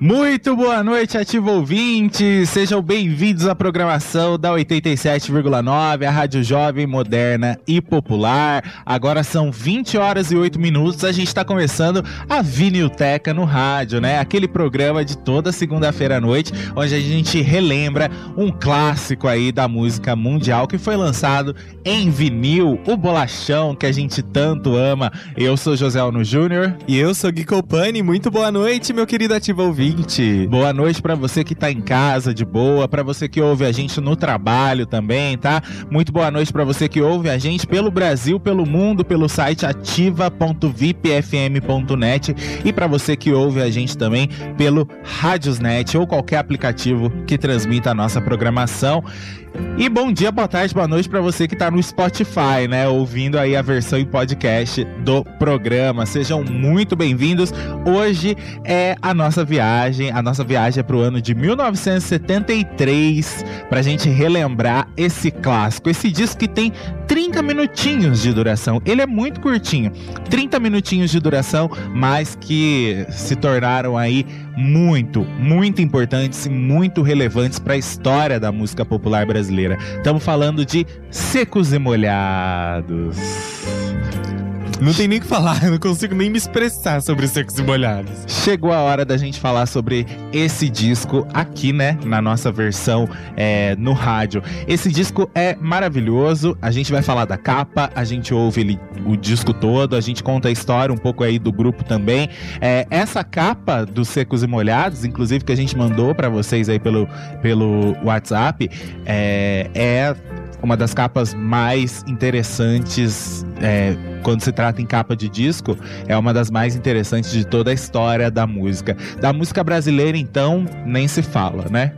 Muito boa noite, ativo ouvinte. Sejam bem-vindos à programação da 87,9, a Rádio Jovem, Moderna e Popular. Agora são 20 horas e 8 minutos. A gente está começando a Vinilteca no rádio, né? Aquele programa de toda segunda-feira à noite, onde a gente relembra um clássico aí da música mundial que foi lançado em vinil, o bolachão que a gente tanto ama. Eu sou José Alno Júnior. E eu sou Gui Copani. Muito boa noite, meu querido ativo ouvinte ouvinte. Boa noite para você que tá em casa de boa, para você que ouve a gente no trabalho também, tá? Muito boa noite para você que ouve a gente pelo Brasil, pelo mundo, pelo site ativa.vipfm.net e para você que ouve a gente também pelo Radiosnet ou qualquer aplicativo que transmita a nossa programação. E bom dia, boa tarde, boa noite para você que tá no Spotify, né, ouvindo aí a versão em podcast do programa. Sejam muito bem-vindos. Hoje é a nossa viagem, a nossa viagem é pro ano de 1973, pra gente relembrar esse clássico, esse disco que tem 30 minutinhos de duração. Ele é muito curtinho, 30 minutinhos de duração, mas que se tornaram aí muito, muito importantes e muito relevantes para a história da música popular brasileira. Estamos falando de Secos e Molhados. Não tem nem o que falar, eu não consigo nem me expressar sobre secos e molhados. Chegou a hora da gente falar sobre esse disco aqui, né? Na nossa versão é, no rádio. Esse disco é maravilhoso. A gente vai falar da capa, a gente ouve ele, o disco todo, a gente conta a história um pouco aí do grupo também. É, essa capa dos Secos e Molhados, inclusive que a gente mandou para vocês aí pelo, pelo WhatsApp, é, é uma das capas mais interessantes é, quando se trata em capa de disco, é uma das mais interessantes de toda a história da música. Da música brasileira, então, nem se fala, né?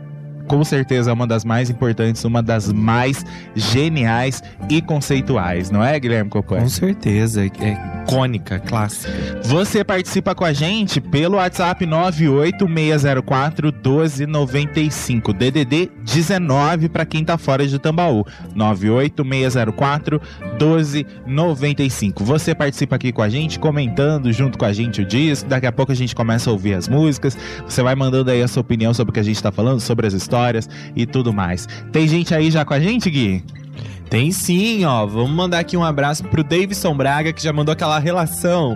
Com certeza é uma das mais importantes, uma das mais geniais e conceituais, não é, Guilherme Cocô? Com certeza, é icônica, clássica. Você participa com a gente pelo WhatsApp 98604 1295, DDD 19 para quem tá fora de Tambaú. 98604 1295. Você participa aqui com a gente, comentando junto com a gente o disco. Daqui a pouco a gente começa a ouvir as músicas. Você vai mandando aí a sua opinião sobre o que a gente tá falando, sobre as histórias e tudo mais. Tem gente aí já com a gente, Gui? Tem sim, ó. Vamos mandar aqui um abraço pro Davidson Braga, que já mandou aquela relação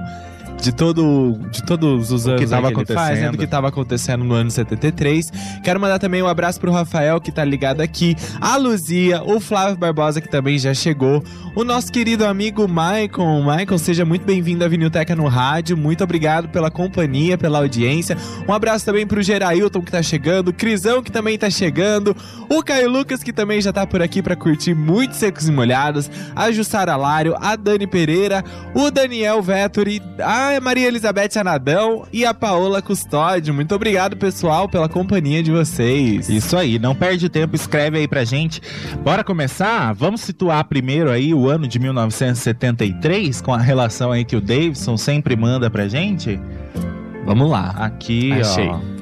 de todo de todos os anos que, tava que acontecendo. Faz, né, do que estava acontecendo no ano 73. Quero mandar também um abraço pro Rafael que tá ligado aqui, a Luzia, o Flávio Barbosa que também já chegou, o nosso querido amigo Maicon. Maicon, seja muito bem-vindo à Vinilteca no rádio. Muito obrigado pela companhia, pela audiência. Um abraço também pro Gerailton que tá chegando, o Crisão que também tá chegando, o Caio Lucas que também já tá por aqui para curtir muito secos e molhados, a Jussara Lário, a Dani Pereira, o Daniel Vettori, a a Maria Elizabeth Anadão e a Paola Custódio. Muito obrigado, pessoal, pela companhia de vocês. Isso aí, não perde tempo, escreve aí pra gente. Bora começar? Vamos situar primeiro aí o ano de 1973, com a relação aí que o Davidson sempre manda pra gente? Vamos lá. Aqui, Achei. ó.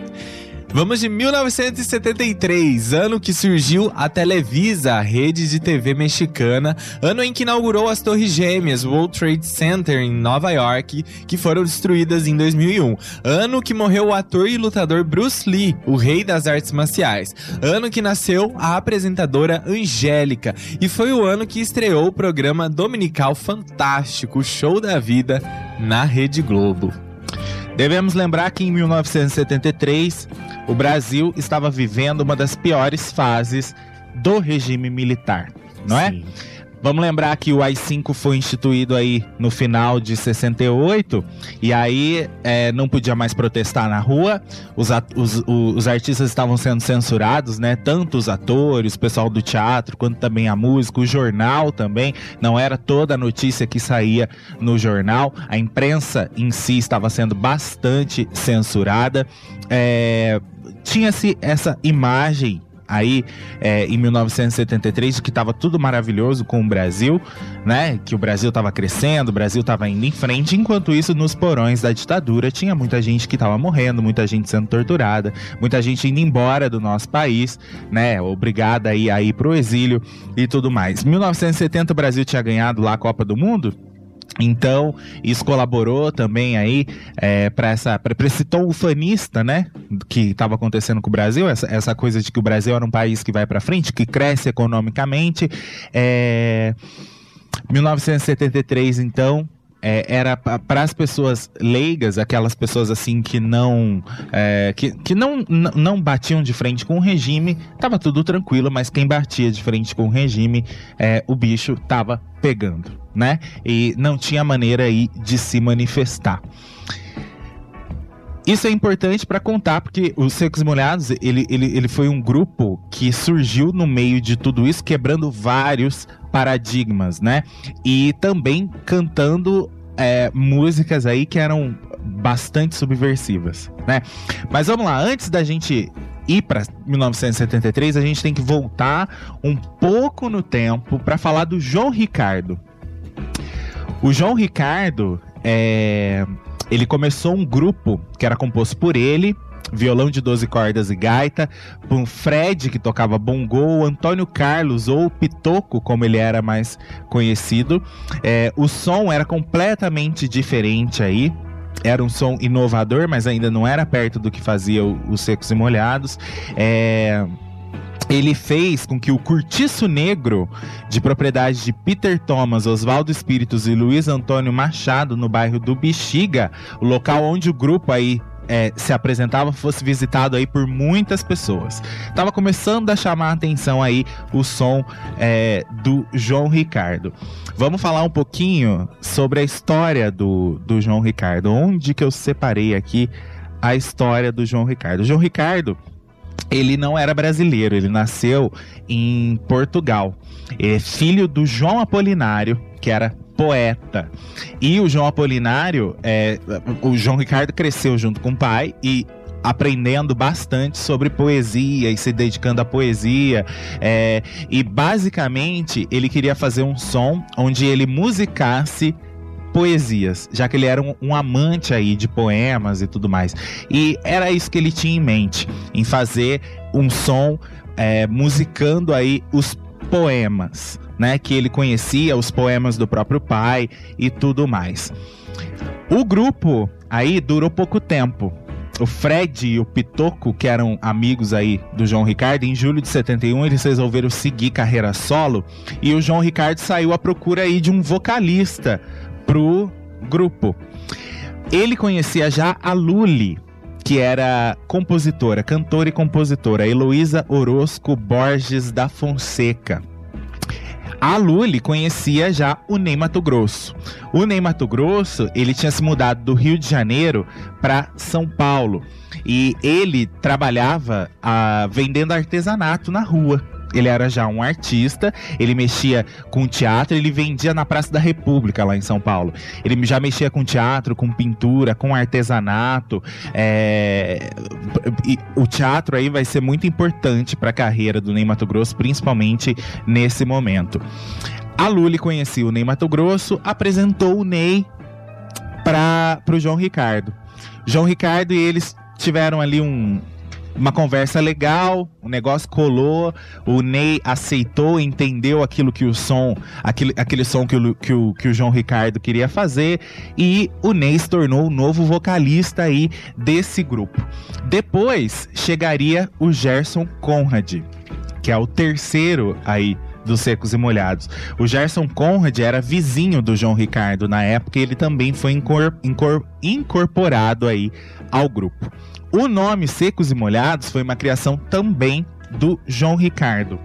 Vamos de 1973, ano que surgiu a Televisa, a rede de TV mexicana, ano em que inaugurou as Torres Gêmeas, World Trade Center em Nova York, que foram destruídas em 2001. Ano que morreu o ator e lutador Bruce Lee, o rei das artes marciais. Ano que nasceu a apresentadora Angélica e foi o ano que estreou o programa dominical fantástico Show da Vida na Rede Globo. Devemos lembrar que em 1973 o Brasil estava vivendo uma das piores fases do regime militar, não é? Vamos lembrar que o AI-5 foi instituído aí no final de 68 e aí é, não podia mais protestar na rua. Os, os, os, artistas estavam sendo censurados, né? Tanto os atores, o pessoal do teatro, quanto também a música, o jornal também. Não era toda a notícia que saía no jornal. A imprensa em si estava sendo bastante censurada. É, Tinha-se essa imagem aí é, em 1973 que estava tudo maravilhoso com o Brasil, né? Que o Brasil estava crescendo, o Brasil estava indo em frente. Enquanto isso, nos porões da ditadura tinha muita gente que estava morrendo, muita gente sendo torturada, muita gente indo embora do nosso país, né? Obrigada aí a ir pro exílio e tudo mais. 1970 o Brasil tinha ganhado lá a Copa do Mundo. Então, isso colaborou também aí é, para esse tom ufanista, né, que estava acontecendo com o Brasil, essa, essa coisa de que o Brasil era um país que vai para frente, que cresce economicamente. É... 1973, então, é, era para as pessoas leigas, aquelas pessoas assim que não é, que, que não, não batiam de frente com o regime, tava tudo tranquilo, mas quem batia de frente com o regime, é, o bicho tava pegando, né? E não tinha maneira aí de se manifestar. Isso é importante para contar, porque os Secos Molhados, ele, ele, ele foi um grupo que surgiu no meio de tudo isso, quebrando vários paradigmas, né? E também cantando é, músicas aí que eram bastante subversivas, né? Mas vamos lá, antes da gente ir para 1973, a gente tem que voltar um pouco no tempo para falar do João Ricardo. O João Ricardo é, ele começou um grupo que era composto por ele, violão de 12 cordas e gaita, com Fred, que tocava bongô, Antônio Carlos, ou Pitoco, como ele era mais conhecido. É, o som era completamente diferente aí. Era um som inovador, mas ainda não era perto do que fazia os Secos e Molhados. É ele fez com que o Curtiço Negro, de propriedade de Peter Thomas, Oswaldo Espíritos e Luiz Antônio Machado, no bairro do Bexiga, o local onde o grupo aí é, se apresentava fosse visitado aí por muitas pessoas. Tava começando a chamar a atenção aí o som é, do João Ricardo. Vamos falar um pouquinho sobre a história do, do João Ricardo. Onde que eu separei aqui a história do João Ricardo? O João Ricardo ele não era brasileiro, ele nasceu em Portugal. É filho do João Apolinário, que era poeta. E o João Apolinário, é, o João Ricardo cresceu junto com o pai e aprendendo bastante sobre poesia e se dedicando à poesia. É, e basicamente ele queria fazer um som onde ele musicasse poesias, já que ele era um, um, amante aí de poemas e tudo mais. E era isso que ele tinha em mente, em fazer um som é, musicando aí os poemas né, que ele conhecia, os poemas do próprio pai e tudo mais. O grupo aí durou pouco tempo. O Fred e o Pitoco, que eram amigos aí do João Ricardo, em julho de 71 eles resolveram seguir carreira solo e o João Ricardo saiu à procura aí de um vocalista pro grupo. Ele conhecia já a Luli, que era compositora, cantora e compositora, Heloísa Orozco Borges da Fonseca. A Luli conhecia já o Ney Mato Grosso. O Ney Mato Grosso, ele tinha se mudado do Rio de Janeiro para São Paulo. E ele trabalhava ah, vendendo artesanato na rua ele era já um artista, ele mexia com teatro, ele vendia na Praça da República, lá em São Paulo. Ele já mexia com teatro, com pintura, com artesanato. É... o teatro aí vai ser muito importante para a carreira do Ney Mato Grosso, principalmente nesse momento. A Luli conhecia o Ney Mato Grosso, apresentou o Ney para o João Ricardo. João Ricardo e eles tiveram ali um, uma conversa legal, o negócio colou, o Ney aceitou, entendeu aquilo que o som, aquele, aquele som que o, que, o, que o João Ricardo queria fazer, e o Ney se tornou o novo vocalista aí desse grupo. Depois chegaria o Gerson Conrad, que é o terceiro aí dos Secos e Molhados. O Gerson Conrad era vizinho do João Ricardo na época e ele também foi incor incor incorporado aí ao grupo. O nome Secos e Molhados foi uma criação também do João Ricardo.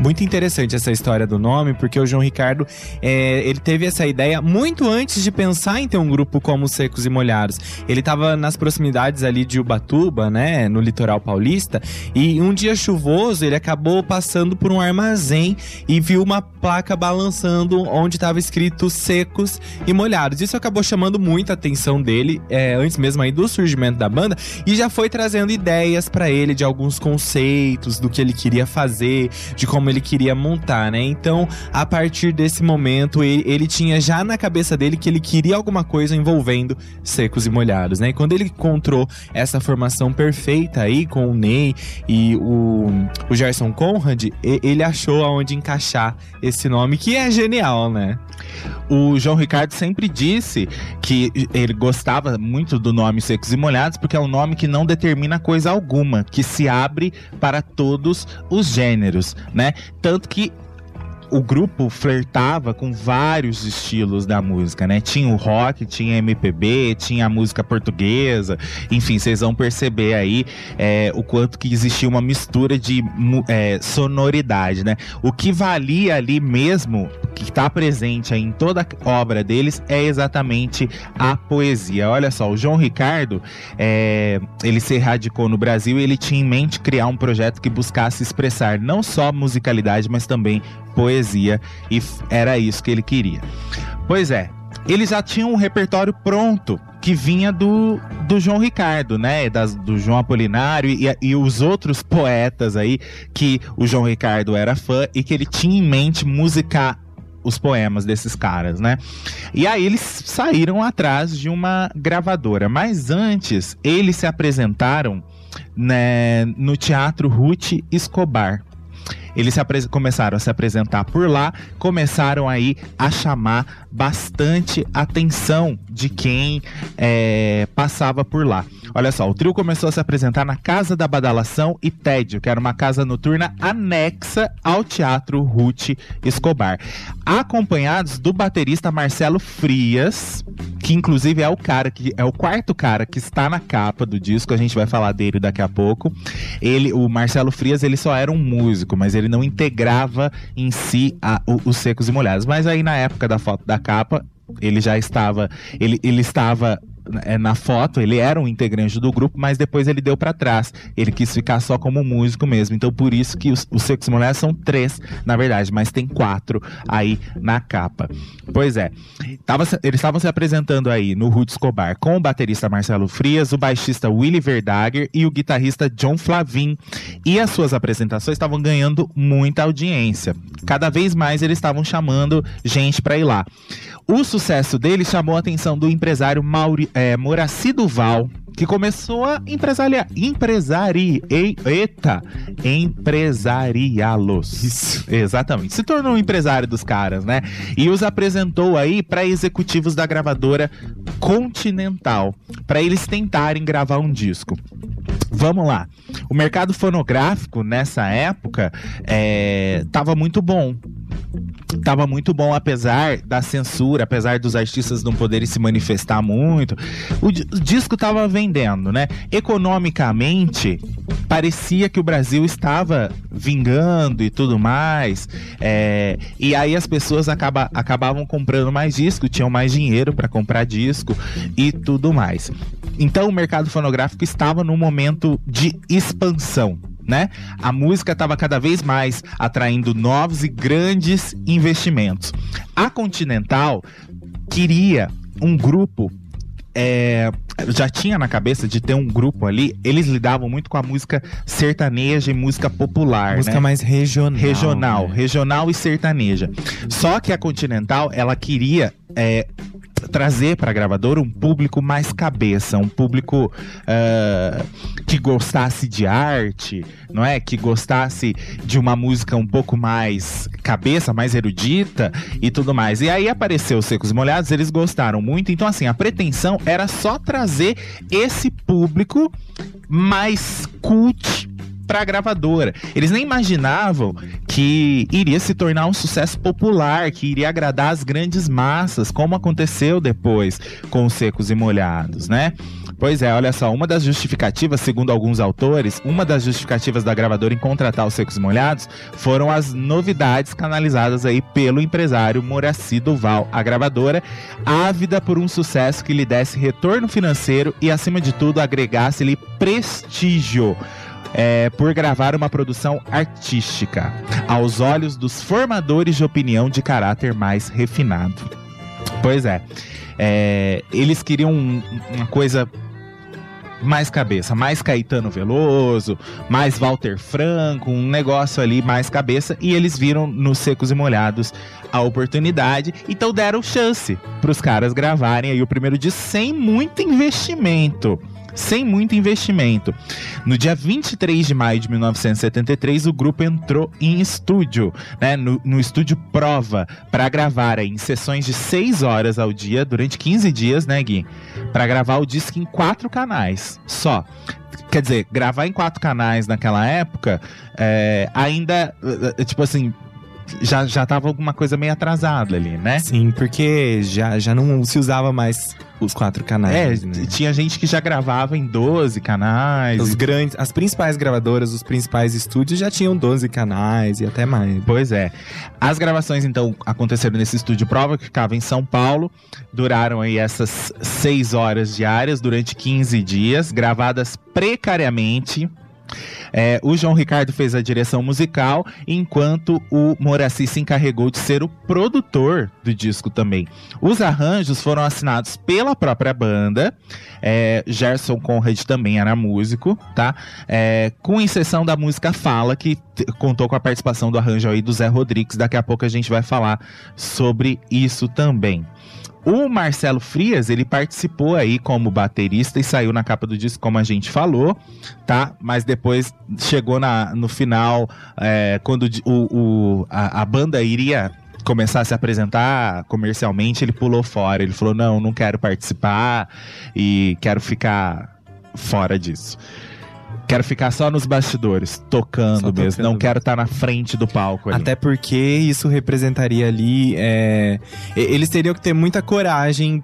Muito interessante essa história do nome, porque o João Ricardo é, ele teve essa ideia muito antes de pensar em ter um grupo como Secos e Molhados. Ele estava nas proximidades ali de Ubatuba, né, no litoral paulista, e um dia chuvoso ele acabou passando por um armazém e viu uma placa balançando onde estava escrito Secos e Molhados. Isso acabou chamando muita atenção dele é, antes mesmo aí do surgimento da banda e já foi trazendo ideias para ele de alguns conceitos do que ele queria fazer, de como como ele queria montar, né? Então, a partir desse momento, ele, ele, tinha já na cabeça dele que ele queria alguma coisa envolvendo secos e molhados, né? E quando ele encontrou essa formação perfeita aí com o Ney e o, o Gerson Conrad, ele achou aonde encaixar esse nome, que é genial, né? O João Ricardo sempre disse que ele gostava muito do nome Secos e Molhados porque é um nome que não determina coisa alguma, que se abre para todos os gêneros, né? Tanto que o grupo flertava com vários estilos da música, né? Tinha o rock, tinha MPB, tinha a música portuguesa, enfim, vocês vão perceber aí é, o quanto que existia uma mistura de é, sonoridade, né? O que valia ali mesmo, que está presente em toda a obra deles, é exatamente a poesia. Olha só, o João Ricardo, é, ele se radicou no Brasil e ele tinha em mente criar um projeto que buscasse expressar não só musicalidade, mas também poesia e era isso que ele queria. Pois é, eles já tinham um repertório pronto que vinha do, do João Ricardo, né? Das, do João Apolinário e, e os outros poetas aí que o João Ricardo era fã e que ele tinha em mente musicar os poemas desses caras, né? E aí eles saíram atrás de uma gravadora, mas antes eles se apresentaram né, no Teatro Ruth Escobar. Eles começaram a se apresentar por lá, começaram aí a chamar bastante atenção de quem é, passava por lá. Olha só, o trio começou a se apresentar na Casa da Badalação e Tédio, que era uma casa noturna anexa ao Teatro Ruth Escobar, acompanhados do baterista Marcelo Frias, que inclusive é o cara que é o quarto cara que está na capa do disco, a gente vai falar dele daqui a pouco. Ele, o Marcelo Frias, ele só era um músico, mas ele não integrava em si a, o, os secos e molhados. Mas aí na época da foto da capa, ele já estava, ele, ele estava na foto, ele era um integrante do grupo, mas depois ele deu para trás. Ele quis ficar só como músico mesmo. Então, por isso que os, os Secos Mulheres são três, na verdade, mas tem quatro aí na capa. Pois é. Tava, eles estavam se apresentando aí no Ruth Escobar com o baterista Marcelo Frias, o baixista Willy Verdager e o guitarrista John Flavin. E as suas apresentações estavam ganhando muita audiência. Cada vez mais eles estavam chamando gente para ir lá. O sucesso dele chamou a atenção do empresário Mauri, é, Moraci Duval, que começou a empresariar. Empresari. eita! Empresariá-los. Exatamente. Se tornou um empresário dos caras, né? E os apresentou aí para executivos da gravadora Continental, para eles tentarem gravar um disco. Vamos lá. O mercado fonográfico nessa época estava é, muito bom tava muito bom, apesar da censura, apesar dos artistas não poderem se manifestar muito. O, o disco tava vendendo, né? Economicamente, parecia que o Brasil estava vingando e tudo mais. É, e aí as pessoas acaba, acabavam comprando mais disco, tinham mais dinheiro para comprar disco e tudo mais. Então o mercado fonográfico estava num momento de expansão né? A música estava cada vez mais atraindo novos e grandes investimentos. A Continental queria um grupo é, já tinha na cabeça de ter um grupo ali, eles lidavam muito com a música sertaneja e música popular. Música né? mais regional. Regional, né? regional e sertaneja. Só que a Continental, ela queria é, trazer para a gravadora um público mais cabeça, um público uh, que gostasse de arte, não é? Que gostasse de uma música um pouco mais cabeça, mais erudita e tudo mais. E aí apareceu os Secos Molhados, eles gostaram muito. Então, assim, a pretensão era só trazer esse público mais cult para a gravadora. Eles nem imaginavam que iria se tornar um sucesso popular, que iria agradar as grandes massas, como aconteceu depois com os Secos e Molhados, né? Pois é, olha só, uma das justificativas, segundo alguns autores, uma das justificativas da gravadora em contratar os Secos e Molhados foram as novidades canalizadas aí pelo empresário Moraci Duval, a gravadora, ávida por um sucesso que lhe desse retorno financeiro e, acima de tudo, agregasse-lhe prestígio. É, por gravar uma produção artística, aos olhos dos formadores de opinião de caráter mais refinado. Pois é, é eles queriam uma coisa mais cabeça, mais Caetano Veloso, mais Walter Franco, um negócio ali mais cabeça, e eles viram nos Secos e Molhados a oportunidade, então deram chance para os caras gravarem aí o primeiro disco sem muito investimento sem muito investimento. No dia 23 de maio de 1973, o grupo entrou em estúdio, né, no, no estúdio Prova, para gravar em sessões de 6 horas ao dia, durante 15 dias, né, Gui? Para gravar o disco em quatro canais só. Quer dizer, gravar em quatro canais naquela época é, ainda, é, tipo assim, já, já tava alguma coisa meio atrasada ali, né? Sim, porque já, já não se usava mais os quatro canais. É, né? tinha gente que já gravava em 12 canais. Os grandes, as principais gravadoras, os principais estúdios já tinham 12 canais e até mais. Pois é. As gravações, então, aconteceram nesse estúdio prova, que ficava em São Paulo. Duraram aí essas seis horas diárias durante 15 dias, gravadas precariamente. É, o João Ricardo fez a direção musical, enquanto o Moraci se encarregou de ser o produtor do disco também. Os arranjos foram assinados pela própria banda. É, Gerson Conrad também era músico, tá? É, com exceção da música Fala, que contou com a participação do arranjo aí do Zé Rodrigues. Daqui a pouco a gente vai falar sobre isso também. O Marcelo Frias, ele participou aí como baterista e saiu na capa do disco, como a gente falou, tá? Mas depois chegou na, no final, é, quando o, o a, a banda iria começar a se apresentar comercialmente, ele pulou fora. Ele falou: não, não quero participar e quero ficar fora disso. Quero ficar só nos bastidores, tocando só mesmo. Não quero estar tá na frente do palco. Ali. Até porque isso representaria ali. É... Eles teriam que ter muita coragem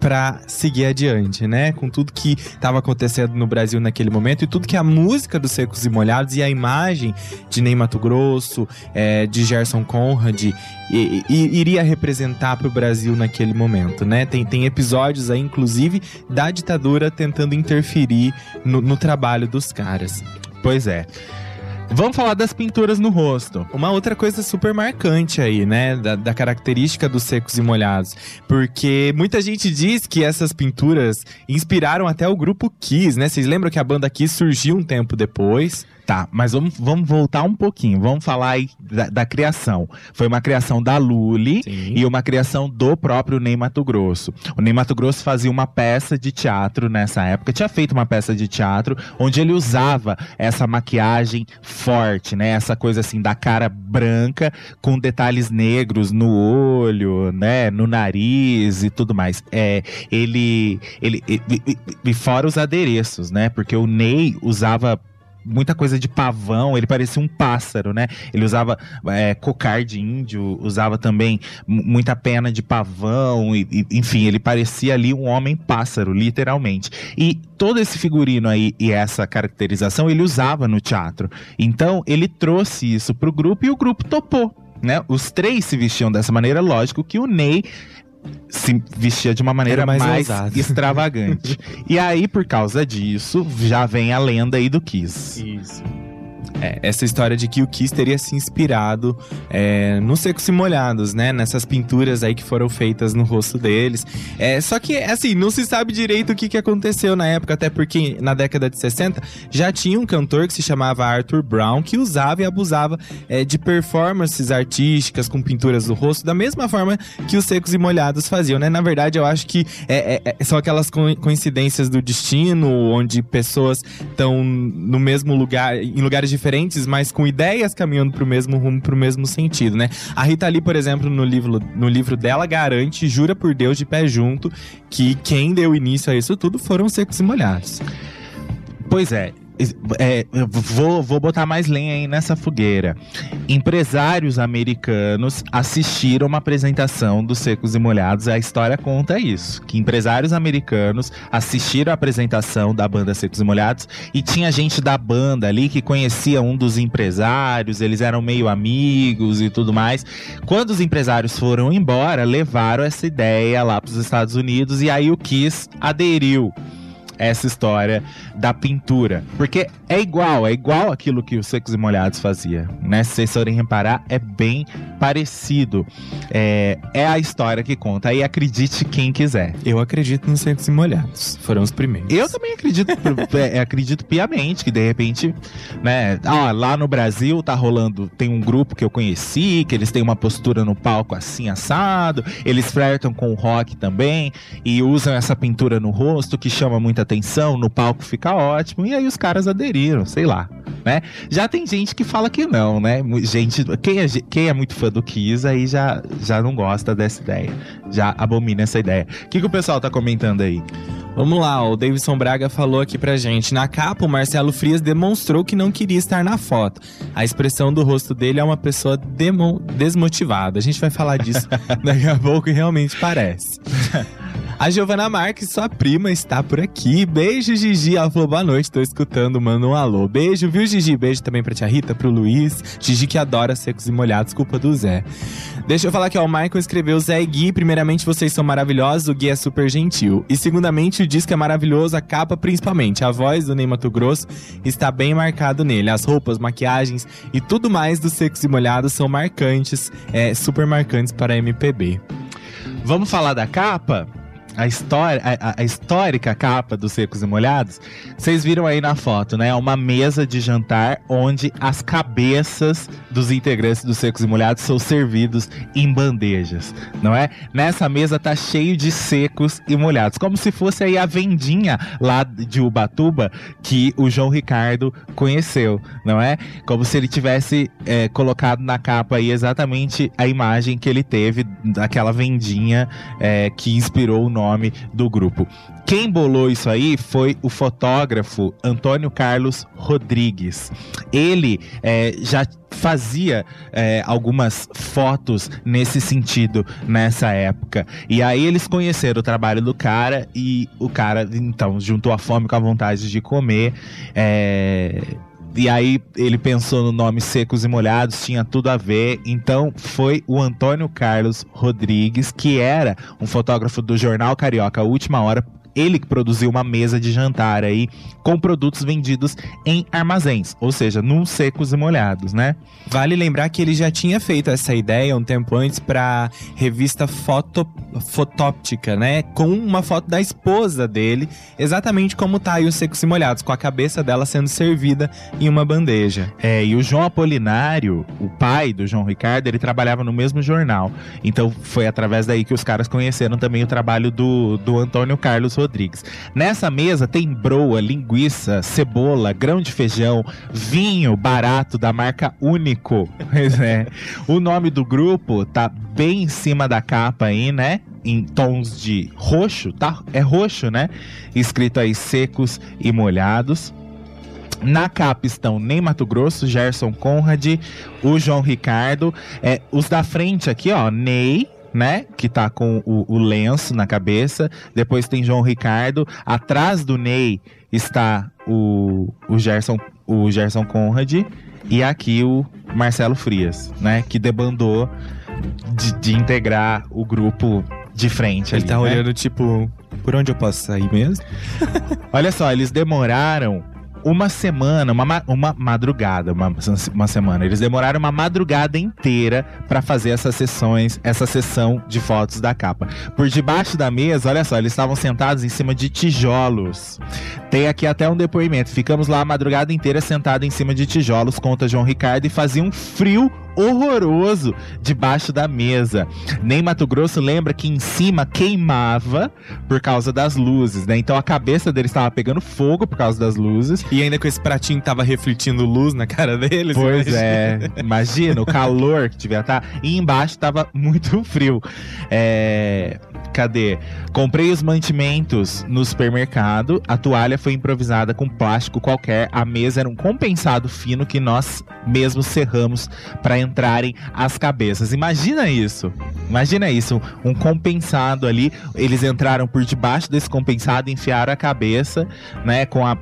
para seguir adiante, né? Com tudo que estava acontecendo no Brasil naquele momento e tudo que a música dos Secos e Molhados e a imagem de Ney Mato Grosso, é, de Gerson Conrad e, e, iria representar para o Brasil naquele momento, né? Tem, tem episódios aí, inclusive, da ditadura tentando interferir no, no trabalho dos caras. Pois é. Vamos falar das pinturas no rosto. Uma outra coisa super marcante aí, né? Da, da, característica dos secos e molhados. Porque muita gente diz que essas pinturas inspiraram até o grupo Kiss, né? Vocês lembram que a banda Kiss surgiu um tempo depois? Tá, mas vamos, vamos voltar um pouquinho. Vamos falar aí da, da criação. Foi uma criação da Luli Sim. e uma criação do próprio Ney Mato Grosso. O Ney Mato Grosso fazia uma peça de teatro nessa época, tinha feito uma peça de teatro onde ele usava essa maquiagem forte, né? Essa coisa assim da cara branca com detalhes negros no olho, né? No nariz e tudo mais. É, ele, ele, ele e fora os adereços, né? Porque o Ney usava muita coisa de pavão, ele parecia um pássaro, né? Ele usava é, cocar de índio, usava também muita pena de pavão, e, e, enfim, ele parecia ali um homem pássaro, literalmente. E todo esse figurino aí e essa caracterização ele usava no teatro. Então ele trouxe isso pro grupo e o grupo topou. Né? Os três se vestiam dessa maneira, lógico que o Ney se vestia de uma maneira mais, mais extravagante. e aí, por causa disso, já vem a lenda aí do Kiss. Isso. É, essa história de que o Kiss teria se inspirado é, nos secos e molhados, né? Nessas pinturas aí que foram feitas no rosto deles. É, só que, assim, não se sabe direito o que, que aconteceu na época, até porque na década de 60 já tinha um cantor que se chamava Arthur Brown que usava e abusava é, de performances artísticas com pinturas do rosto, da mesma forma que os secos e molhados faziam, né? Na verdade, eu acho que é, é, é são aquelas coincidências do destino, onde pessoas estão no mesmo lugar, em lugares diferentes diferentes, mas com ideias caminhando para o mesmo rumo, para o mesmo sentido, né? A Rita Lee, por exemplo, no livro, no livro dela, garante, jura por Deus de pé junto, que quem deu início a isso tudo foram secos e molhados. Pois é, é, vou, vou botar mais lenha aí nessa fogueira. Empresários americanos assistiram uma apresentação dos Secos e Molhados. A história conta isso: que empresários americanos assistiram a apresentação da banda Secos e Molhados e tinha gente da banda ali que conhecia um dos empresários, eles eram meio amigos e tudo mais. Quando os empresários foram embora, levaram essa ideia lá para os Estados Unidos e aí o Kiss aderiu essa história da pintura. Porque é igual, é igual aquilo que os Secos e Molhados fazia, né? Se vocês forem reparar, é bem parecido. É, é a história que conta. Aí acredite quem quiser. Eu acredito nos Secos e Molhados. Foram os primeiros. Eu também acredito, é, acredito piamente que de repente, né? Ah, lá no Brasil tá rolando, tem um grupo que eu conheci, que eles têm uma postura no palco assim assado, eles flertam com o rock também e usam essa pintura no rosto que chama muita atenção, no palco fica ótimo, e aí os caras aderiram, sei lá, né? Já tem gente que fala que não, né? Gente, quem é, quem é muito fã do Kiss aí já, já não gosta dessa ideia, já abomina essa ideia. O que, que o pessoal tá comentando aí? Vamos lá, o Davidson Braga falou aqui pra gente. Na capa, o Marcelo Frias demonstrou que não queria estar na foto. A expressão do rosto dele é uma pessoa desmotivada. A gente vai falar disso daqui a pouco e realmente parece. A Giovana Marques, sua prima, está por aqui. Beijo, Gigi. Ela falou boa noite, tô escutando, manda um alô. Beijo, viu, Gigi? Beijo também pra tia Rita, pro Luiz. Gigi que adora secos e molhados, culpa do Zé. Deixa eu falar aqui, ó, o Michael escreveu Zé e Gui. Primeiramente, vocês são maravilhosos, o Gui é super gentil. E segundamente, o disco é maravilhoso, a capa principalmente. A voz do Ney Mato Grosso está bem marcado nele. As roupas, maquiagens e tudo mais dos secos e molhados são marcantes, é, super marcantes para a MPB. Vamos falar da capa? A, história, a, a, histórica capa dos Secos e Molhados, vocês viram aí na foto, né? Uma mesa de jantar onde as cabeças dos integrantes dos Secos e Molhados são servidos em bandejas, não é? Nessa mesa tá cheio de secos e molhados, como se fosse aí a vendinha lá de Ubatuba que o João Ricardo conheceu, não é? Como se ele tivesse é, colocado na capa aí exatamente a imagem que ele teve daquela vendinha é, que inspirou o nome nome do grupo. Quem bolou isso aí foi o fotógrafo Antônio Carlos Rodrigues. Ele é, já fazia é, algumas fotos nesse sentido nessa época. E aí eles conheceram o trabalho do cara e o cara então juntou a fome com a vontade de comer. É, e aí ele pensou no nome Secos e Molhados, tinha tudo a ver. Então foi o Antônio Carlos Rodrigues, que era um fotógrafo do jornal Carioca Última Hora, ele que produziu uma mesa de jantar aí com produtos vendidos em armazéns, ou seja, num secos e molhados, né? Vale lembrar que ele já tinha feito essa ideia um tempo antes para revista Foto, Fotóptica, né? Com uma foto da esposa dele, exatamente como tá aí os secos e molhados, com a cabeça dela sendo servida em uma bandeja. É, e o João Apolinário, o pai do João Ricardo, ele trabalhava no mesmo jornal. Então foi através daí que os caras conheceram também o trabalho do, do Antônio Carlos Rodrigues. Nessa mesa tem broa, linguiça, cebola, grão de feijão, vinho barato da marca Único. é. O nome do grupo tá bem em cima da capa aí, né? Em tons de roxo, tá? É roxo, né? Escrito aí secos e molhados. Na capa estão Ney Mato Grosso, Gerson Conrad, o João Ricardo. É, os da frente aqui, ó, Ney, né? Que tá com o, o, lenço na cabeça. Depois tem João Ricardo. Atrás do Ney está o, o, Gerson, o Gerson Conrad. E aqui o Marcelo Frias, né? Que debandou de, de integrar o grupo de frente. Ele ali, tá né? olhando, tipo, por onde eu posso sair mesmo? Olha só, eles demoraram uma semana, uma, uma madrugada, uma, uma semana. Eles demoraram uma madrugada inteira para fazer essas sessões, essa sessão de fotos da capa. Por debaixo da mesa, olha só, eles estavam sentados em cima de tijolos. Tem aqui até um depoimento. Ficamos lá a madrugada inteira sentados em cima de tijolos, conta João Ricardo, e fazia um frio horroroso debaixo da mesa. Nem Mato Grosso lembra que em cima queimava por causa das luzes, né? Então a cabeça dele estava pegando fogo por causa das luzes. E ainda com esse pratinho tava refletindo luz na cara deles. Pois imagina. é, imagina o calor que devia estar. Tá. E embaixo estava muito frio. É, cadê? Comprei os mantimentos no supermercado. A toalha foi improvisada com plástico qualquer. A mesa era um compensado fino que nós mesmos serramos para entrarem as cabeças. Imagina isso. Imagina isso, um compensado ali. Eles entraram por debaixo desse compensado, enfiaram a cabeça, né, com a,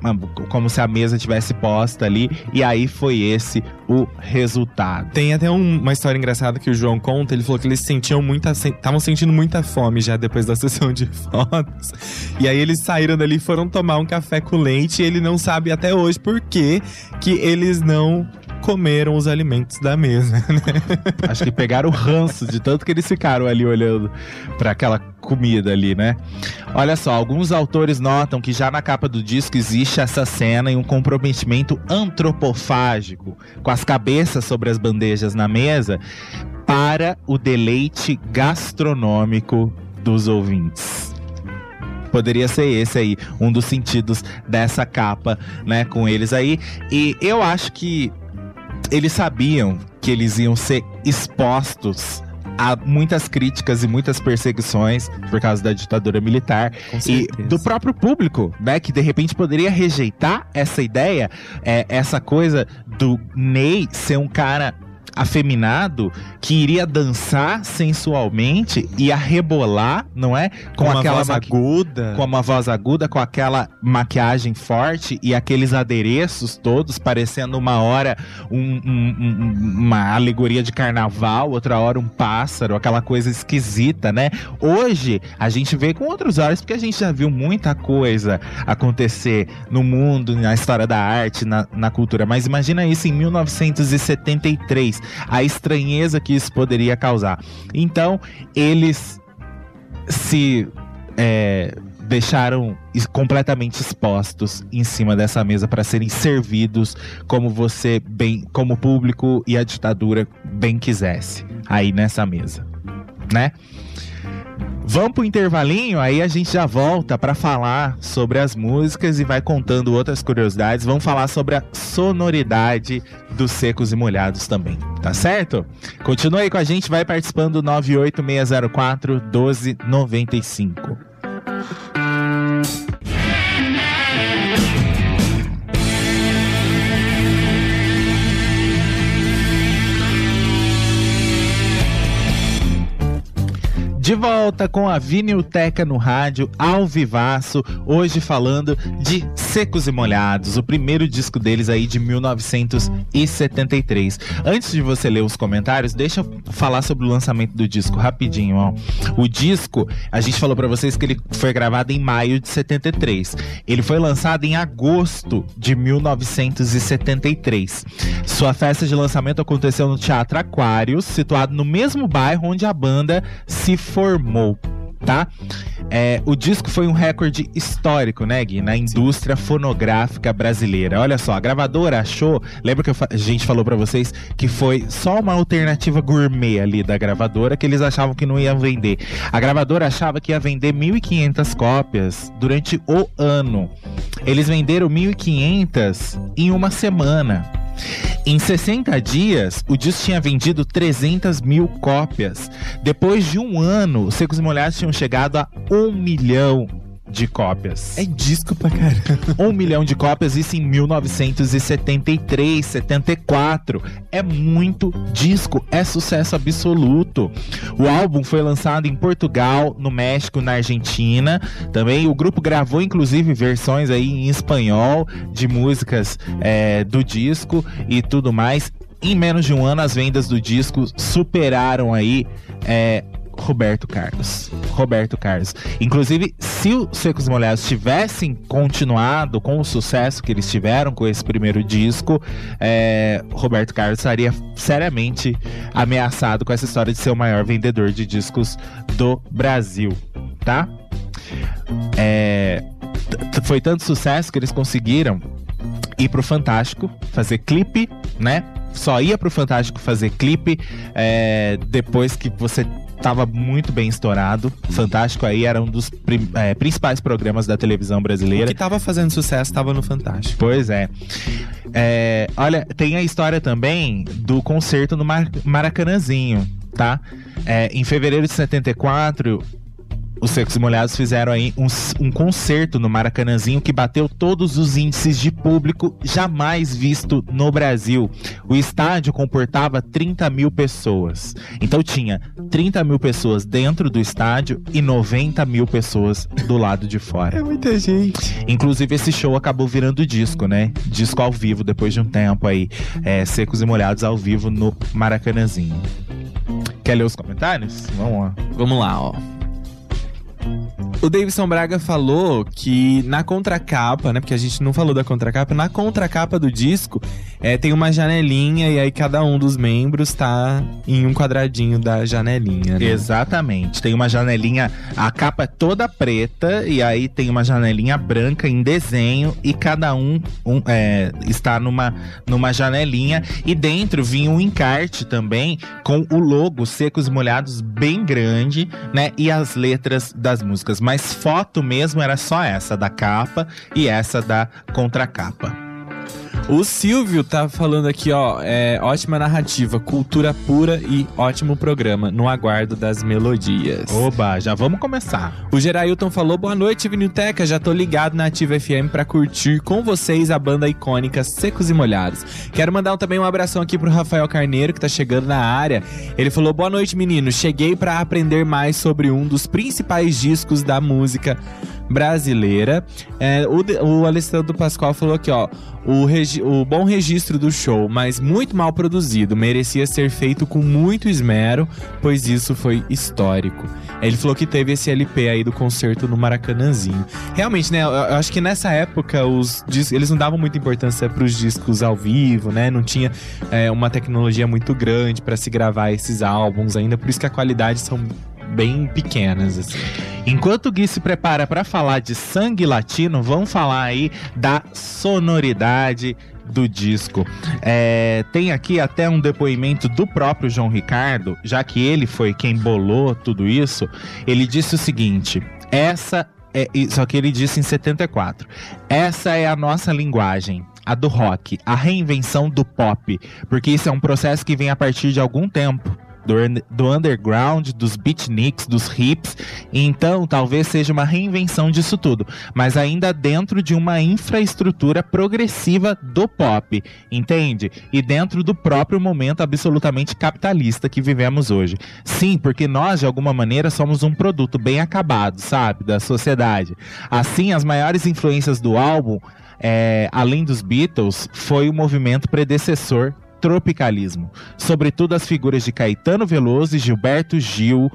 como se a mesa tivesse posta ali. E aí foi esse o resultado. Tem até um, uma história engraçada que o João conta. Ele falou que eles sentiam muita, estavam sentindo muita fome já depois da sessão de fotos. E aí eles saíram dali e foram tomar um café com leite. E ele não sabe até hoje por que que eles não comeram os alimentos da mesa, né? Acho que pegaram o ranço de tanto que eles ficaram ali olhando para aquela comida ali, né? Olha só, alguns autores notam que já na capa do disco existe essa cena e um comprometimento antropofágico, com as cabeças sobre as bandejas na mesa, para o deleite gastronômico dos ouvintes poderia ser esse aí, um dos sentidos dessa capa, né, com eles aí. E eu acho que eles sabiam que eles iam ser expostos a muitas críticas e muitas perseguições por causa da ditadura militar e do próprio público, né, que de repente poderia rejeitar essa ideia, é, essa coisa do Ney ser um cara afeminado que iria dançar sensualmente e a rebolar, não é? Com, com aquela voz aguda. Com uma voz aguda, com aquela maquiagem forte e aqueles adereços todos, parecendo uma hora um, um, um, uma alegoria de carnaval, outra hora um pássaro, aquela coisa esquisita, né? Hoje a gente vê com outros olhos, porque a gente já viu muita coisa acontecer no mundo, na história da arte, na, na cultura. Mas imagina isso em 1973 a estranheza que isso poderia causar. Então, eles se é, deixaram completamente expostos em cima dessa mesa para serem servidos como você bem, como público e a ditadura bem quisesse aí nessa mesa, né? Vamos pro intervalinho, aí a gente já volta para falar sobre as músicas e vai contando outras curiosidades. Vamos falar sobre a sonoridade dos secos e molhados também, tá certo? Continue aí com a gente, vai participando do 98604 1295. De volta com a Vinilteca no rádio, ao vivaço, hoje falando de Secos e Molhados, o primeiro disco deles aí de 1973. Antes de você ler os comentários, deixa eu falar sobre o lançamento do disco rapidinho, ó. O disco, a gente falou para vocês que ele foi gravado em maio de 73. Ele foi lançado em agosto de 1973. Sua festa de lançamento aconteceu no Teatro Aquários, situado no mesmo bairro onde a banda se formou tá? É, o disco foi um recorde histórico, né, Gui? Na indústria fonográfica brasileira. Olha só, a gravadora achou. Lembra que a gente falou para vocês que foi só uma alternativa gourmet ali da gravadora que eles achavam que não iam vender. A gravadora achava que ia vender 1.500 cópias durante o ano. Eles venderam 1.500 em uma semana. Em 60 dias, o disco tinha vendido 300 mil cópias. Depois de um ano, os Secos e Molhados tinham chegado a um milhão de cópias. É disco pra caramba. Um milhão de cópias, isso em 1973, 74. É muito disco, é sucesso absoluto. O álbum foi lançado em Portugal, no México, na Argentina. Também o grupo gravou, inclusive, versões aí em espanhol de músicas é, do disco e tudo mais. Em menos de um ano, as vendas do disco superaram aí é, Roberto Carlos. Roberto Carlos. Inclusive, se os Secos Molhados tivessem continuado com o sucesso que eles tiveram com esse primeiro disco, é, Roberto Carlos estaria seriamente ameaçado com essa história de ser o maior vendedor de discos do Brasil, tá? É, foi tanto sucesso que eles conseguiram ir pro Fantástico, fazer clipe, né? só ia pro Fantástico fazer clipe é, depois que você tava muito bem estourado. Fantástico aí era um dos é, principais programas da televisão O brasileira. que tava fazendo sucesso tava no Fantástico. Pois é. É, Olha, tem a história também do concerto no Mar Maracanãzinho, tá? É, em fevereiro de 74, os Secos e Molhados fizeram aí um, um concerto no Maracanãzinho que bateu todos os índices de público jamais visto no Brasil. O estádio comportava 30 mil pessoas. Então tinha 30 mil pessoas dentro do estádio e 90 mil pessoas do lado de fora. É muita gente. Inclusive, esse show acabou virando disco, né? Disco ao vivo, depois de um tempo aí. é, Secos e Molhados ao vivo no Maracanãzinho. Quer ler os comentários? Vamos lá. Vamos lá, ó. O Davidson Braga falou que na contracapa, né? Porque a gente não falou da contracapa, na contracapa do disco é, tem uma janelinha e aí cada um dos membros tá em um quadradinho da janelinha. Né? Exatamente. Tem uma janelinha, a capa é toda preta e aí tem uma janelinha branca em desenho e cada um, um, é, está numa, numa janelinha e dentro vinha um encarte também com o logo Secos Molhados bem grande, né? E as letras das músicas. Mas foto mesmo era só essa da capa e essa da contracapa. O Silvio tá falando aqui, ó, é, ótima narrativa, cultura pura e ótimo programa, no aguardo das melodias. Oba, já vamos começar. O Gerailton falou: boa noite, Vinilteca. Já tô ligado na Ativa FM pra curtir com vocês a banda icônica Secos e Molhados. Quero mandar também um abração aqui pro Rafael Carneiro, que tá chegando na área. Ele falou: boa noite, menino. Cheguei pra aprender mais sobre um dos principais discos da música brasileira. É, o, o Alessandro Pascoal falou aqui, ó. O, regi- o bom registro do show, mas muito mal produzido. Merecia ser feito com muito esmero, pois isso foi histórico. Ele falou que teve esse LP aí do concerto no Maracanãzinho. Realmente, né? Eu, eu acho que nessa época os eles não davam muita importância pros discos ao vivo, né? Não tinha é, uma tecnologia muito grande pra se gravar esses álbuns ainda, por isso que a qualidade são bem pequenas, assim. Enquanto o Gui se prepara para falar de sangue latino, vamos falar aí da sonoridade do disco. É, tem aqui até um depoimento do próprio João Ricardo, já que ele foi quem bolou tudo isso. Ele disse o seguinte: essa é. Só que ele disse em 74. Essa é a nossa linguagem. A do rock, a reinvenção do pop, porque isso é um processo que vem a partir de algum tempo. Do, do underground, dos beatniks, dos hips, então talvez seja uma reinvenção disso tudo, mas ainda dentro de uma infraestrutura progressiva do pop, entende? E dentro do próprio momento absolutamente capitalista que vivemos hoje. Sim, porque nós, de alguma maneira, somos um produto bem acabado, sabe? Da sociedade. Assim, as maiores influências do álbum, é, além dos Beatles, foi o movimento predecessor tropicalismo. Sobretudo as figuras de Caetano Veloso e Gilberto Gil,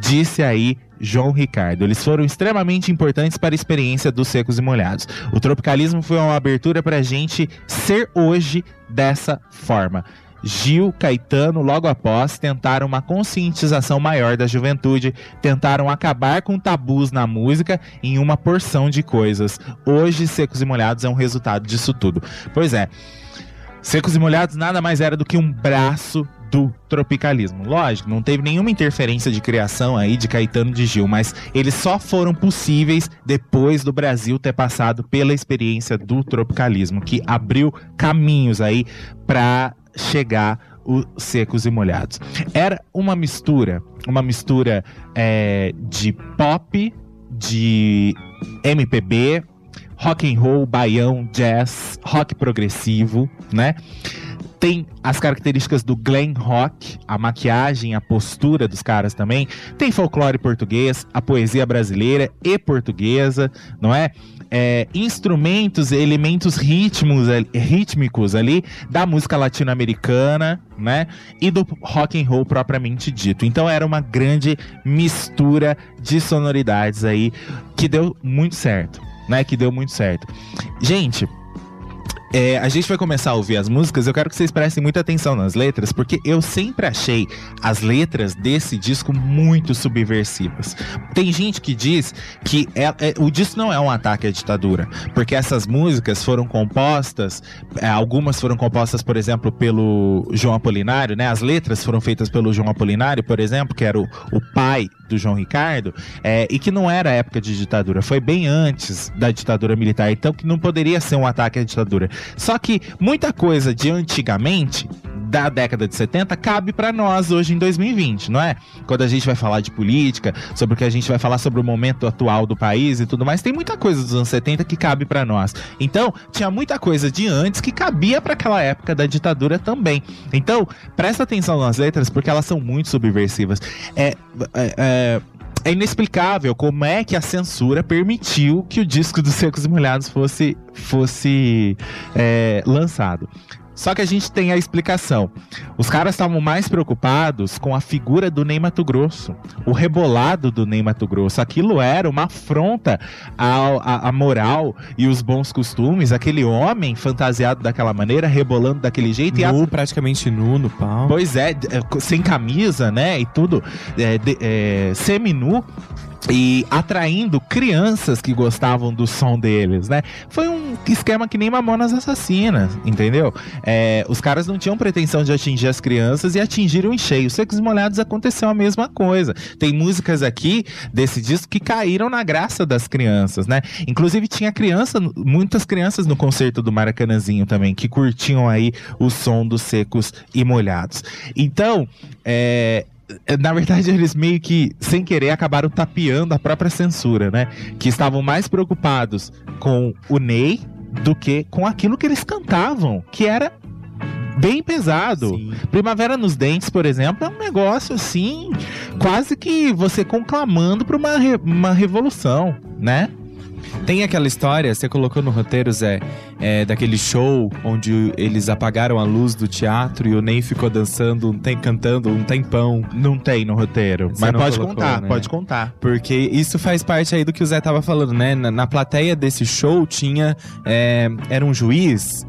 disse aí João Ricardo. Eles foram extremamente importantes para a experiência dos Secos e Molhados. O tropicalismo foi uma abertura para a gente ser hoje dessa forma. Gil, Caetano, logo após, tentaram uma conscientização maior da juventude, tentaram acabar com tabus na música em uma porção de coisas. Hoje, Secos e Molhados é um resultado disso tudo. Pois é, Secos e Molhados nada mais era do que um braço do tropicalismo. Lógico, não teve nenhuma interferência de criação aí de Caetano de Gil, mas eles só foram possíveis depois do Brasil ter passado pela experiência do tropicalismo, que abriu caminhos aí para chegar os secos e molhados. Era uma mistura, uma mistura é, de pop, de MPB, rock and roll, baião, jazz, rock progressivo, né? Tem as características do glam rock, a maquiagem, a postura dos caras também. Tem folclore português, a poesia brasileira e portuguesa, não é? É, instrumentos, elementos ritmos, rítmicos ali da música latino-americana, né? E do rock and roll propriamente dito. Então era uma grande mistura de sonoridades aí que deu muito certo, né? Que deu muito certo. Gente, É, a gente vai começar a ouvir as músicas. Eu quero que vocês prestem muita atenção nas letras, porque eu sempre achei as letras desse disco muito subversivas. Tem gente que diz que é, é, o disco não é um ataque à ditadura, porque essas músicas foram compostas, é, algumas foram compostas, por exemplo, pelo João Apolinário, né? As letras foram feitas pelo João Apolinário, por exemplo, que era o, o pai do João Ricardo, é, e que não era época de ditadura, foi bem antes da ditadura militar, então que não poderia ser um ataque à ditadura. Só que muita coisa de antigamente da década de 70 cabe para nós hoje em 2020, não é? Quando a gente vai falar de política, sobre o que a gente vai falar sobre o momento atual do país e tudo mais, tem muita coisa dos anos 70 que cabe para nós. Então, tinha muita coisa de antes que cabia para aquela época da ditadura também. Então, presta atenção nas letras porque elas são muito subversivas. É, é, é é inexplicável como é que a censura permitiu que o disco dos Secos e Molhados fosse, fosse é, lançado. Só que a gente tem a explicação. Os caras estavam mais preocupados com a figura do Ney Mato Grosso, o rebolado do Ney Mato Grosso. Aquilo era uma afronta à, moral e os bons costumes. Aquele homem fantasiado daquela maneira, rebolando daquele jeito. Nu, e a... praticamente nu no pau. Pois é, é sem camisa, né? E tudo, é, é, semi-nu e atraindo crianças que gostavam do som deles, né? Foi um esquema que nem Mamonas Assassinas, entendeu? É, os caras não tinham pretensão de atingir as crianças e atingiram em cheio. Secos Molhados aconteceu a mesma coisa. Tem músicas aqui desse disco que caíram na graça das crianças, né? Inclusive tinha criança, muitas crianças no concerto do Maracanãzinho também, que curtiam aí o som dos Secos e Molhados. Então, é, na verdade, eles meio que, sem querer, acabaram tapeando a própria censura, né? Que estavam mais preocupados com o Ney do que com aquilo que eles cantavam, que era bem pesado. Sim. Primavera nos Dentes, por exemplo, é um negócio assim, quase que você conclamando para uma, re uma revolução, né? Tem aquela história, você colocou no roteiro, Zé, é, daquele show onde eles apagaram a luz do teatro e o Ney ficou dançando, tem, cantando um tempão. Não tem no roteiro. Você mas pode colocou, contar, né? pode contar. Porque isso faz parte aí do que o Zé tava falando, né? Na, na plateia desse show tinha. É, era um juiz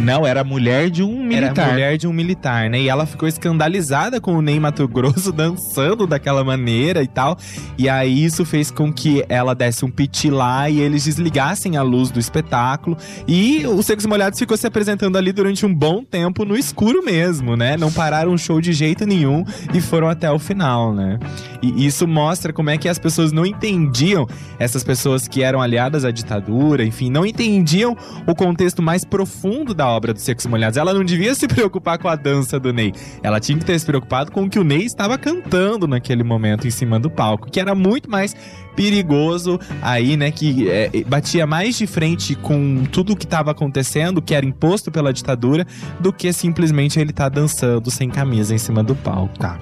não, era mulher de um militar. Era mulher de um militar, né? E ela ficou escandalizada com o Ney Mato Grosso dançando daquela maneira e tal. E aí isso fez com que ela desse um piti lá e eles desligassem a luz do espetáculo. E o Secos Molhados ficou se apresentando ali durante um bom tempo no escuro mesmo, né? Não pararam o show de jeito nenhum e foram até o final, né? E isso mostra como é que as pessoas não entendiam, essas pessoas que eram aliadas à ditadura, enfim, não entendiam o contexto mais profundo da da obra dos Secos Molhados. Ela não devia se preocupar com a dança do Ney. Ela tinha que ter se preocupado com o que o Ney estava cantando naquele momento em cima do palco, que era muito mais perigoso aí, né? Que é, batia mais de frente com tudo o que estava acontecendo, que era imposto pela ditadura, do que simplesmente ele tá dançando sem camisa em cima do palco. Tá.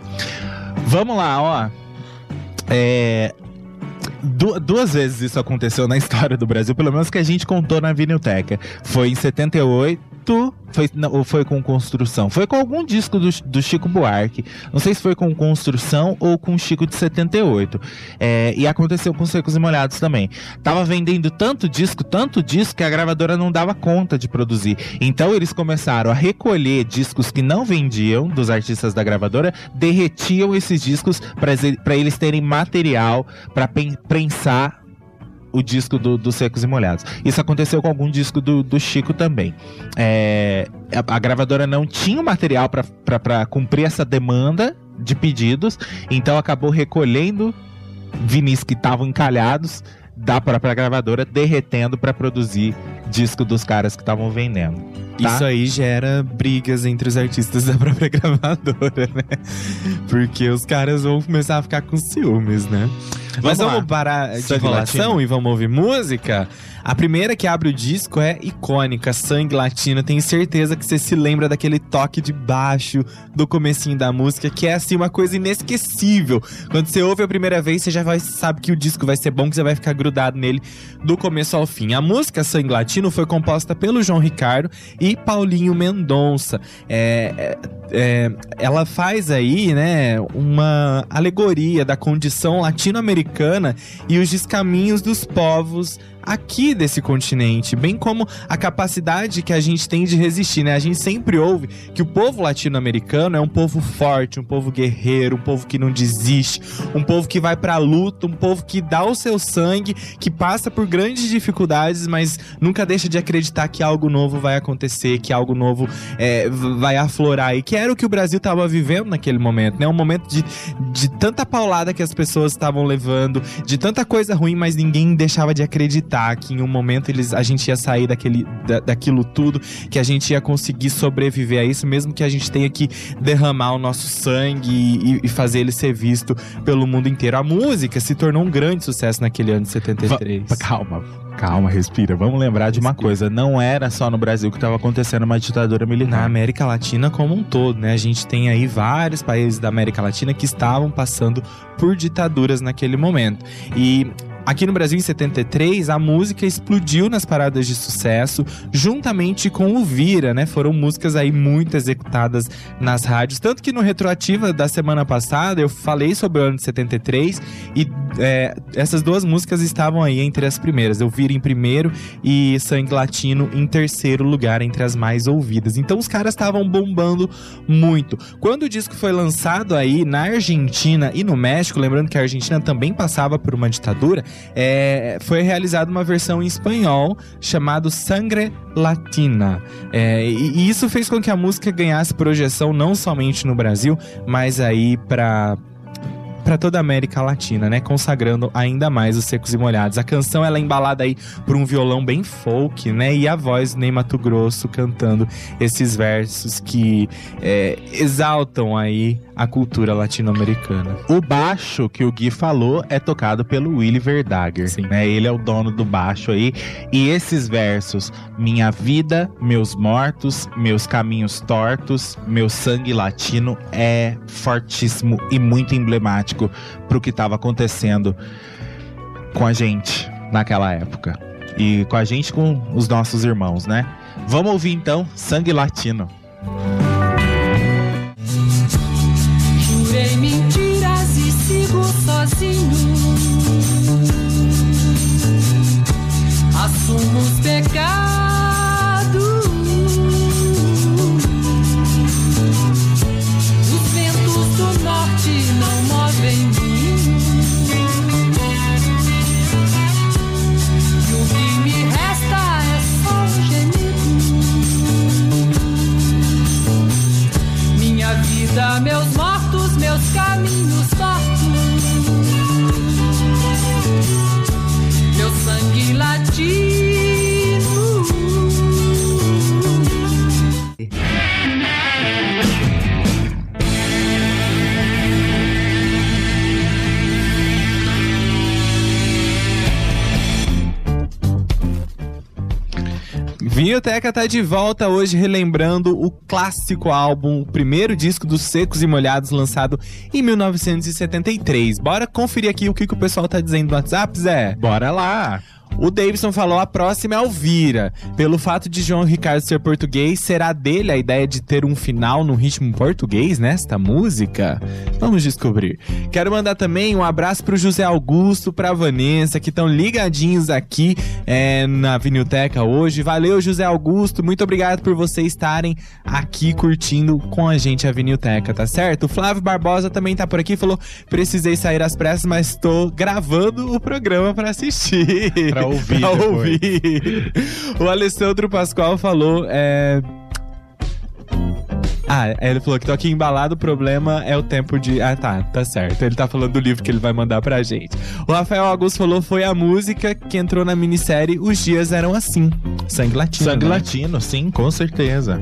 Vamos lá, ó. É, Du duas vezes isso aconteceu na história do Brasil, pelo menos que a gente contou na Vinilteca. Foi em 78 foi, não, ou foi com construção? Foi com algum disco do, do Chico Buarque. Não sei se foi com construção ou com Chico de 78. É, e aconteceu com Secos e Molhados também. Tava vendendo tanto disco, tanto disco, que a gravadora não dava conta de produzir. Então eles começaram a recolher discos que não vendiam dos artistas da gravadora, derretiam esses discos para eles terem material para prensar o disco do, do, Secos e Molhados. Isso aconteceu com algum disco do, do Chico também. É, a, a, gravadora não tinha o material para cumprir essa demanda de pedidos, então acabou recolhendo vinis que estavam encalhados da própria gravadora, derretendo para produzir disco dos caras que estavam vendendo. Tá? Isso aí gera brigas entre os artistas da própria gravadora, né? Porque os caras vão começar a ficar com ciúmes, né? Mas vamos, vamos parar de enrolação e vamos ouvir música? A primeira que abre o disco é icônica, Sangue Latino. Tenho certeza que você se lembra daquele toque de baixo do comecinho da música, que é assim uma coisa inesquecível. Quando você ouve a primeira vez, você já vai, sabe que o disco vai ser bom, que você vai ficar grudado nele do começo ao fim. A música Sangue Latino foi composta pelo João Ricardo e Paulinho Mendonça. É, é, é ela faz aí, né, uma alegoria da condição latino-americana e os descaminhos dos povos aqui desse continente, bem como a capacidade que a gente tem de resistir, né? A gente sempre ouve que o povo latino-americano é um povo forte, um povo guerreiro, um povo que não desiste, um povo que vai pra luta, um povo que dá o seu sangue, que passa por grandes dificuldades, mas nunca deixa de acreditar que algo novo vai acontecer, que algo novo é, vai aflorar. E que era o que o Brasil estava vivendo naquele momento, né? Um momento de, de tanta paulada que as pessoas estavam levando, de tanta coisa ruim, mas ninguém deixava de acreditar que em um momento eles, a gente ia sair daquele, da, daquilo tudo, que a gente ia conseguir sobreviver a isso, mesmo que a gente tenha que derramar o nosso sangue e, e fazer ele ser visto pelo mundo inteiro. A música se tornou um grande sucesso naquele ano de 73. Va calma, calma, respira. Vamos lembrar de uma Respira. coisa: não era só no Brasil que estava acontecendo uma ditadura na militar. América Latina como um todo, né? A gente tem aí vários países da América Latina que estavam passando por ditaduras naquele momento. E Aqui no Brasil, em 73, a música explodiu nas paradas de sucesso, juntamente com o Vira, né? Foram músicas aí muito executadas nas rádios. Tanto que no Retroativa da semana passada eu falei sobre o ano de 73 e é, essas duas músicas estavam aí entre as primeiras. Eu Vira em primeiro e Sangue Latino em terceiro lugar, entre as mais ouvidas. Então os caras estavam bombando muito. Quando o disco foi lançado aí na Argentina e no México, lembrando que a Argentina também passava por uma ditadura, é, foi realizada uma versão em espanhol chamado Sangre Latina. É, e, e isso fez com que a música ganhasse projeção não somente no Brasil, mas aí para para toda a América Latina, né? Consagrando ainda mais os secos e molhados. A canção ela é embalada aí por um violão bem folk, né? E a voz do Ney Mato Grosso cantando esses versos que é, exaltam aí a cultura latino-americana. O baixo que o Gui falou é tocado pelo Willy Verdager, Sim. né? Ele é o dono do baixo aí. E esses versos, minha vida, meus mortos, meus caminhos tortos, meu sangue latino é fortíssimo e muito emblemático pro que estava acontecendo com a gente naquela época. E com a gente com os nossos irmãos, né? Vamos ouvir então Sangue Latino. Jurei mentiras e sigo sozinho. Assumo os pecados. Vinhoteca tá de volta hoje relembrando o clássico álbum, o primeiro disco dos Secos e Molhados, lançado em 1973. Bora conferir aqui o que, que o pessoal tá dizendo no WhatsApp, Zé? Bora lá! O Davidson falou: a próxima é Alvira. Pelo fato de João Ricardo ser português, será dele a ideia de ter um final no ritmo português nesta música? Vamos descobrir. Quero mandar também um abraço pro José Augusto, pra Vanessa, que estão ligadinhos aqui é, na Vinilteca hoje. Valeu, José Augusto. Muito obrigado por vocês estarem aqui curtindo com a gente a Vinilteca, tá certo? O Flávio Barbosa também tá por aqui falou: precisei sair às pressas, mas tô gravando o programa pra assistir. Pra ouvir Pra depois. ouvir. O Alessandro Pascoal falou. É... Ah, ele falou que tô aqui embalado, o problema é o tempo de. Ah, tá, tá certo. Ele tá falando do livro que ele vai mandar pra gente. O Rafael Augusto falou foi a música que entrou na minissérie Os Dias Eram Assim. Sangue Latino. Sangue né? Latino, sim, com certeza.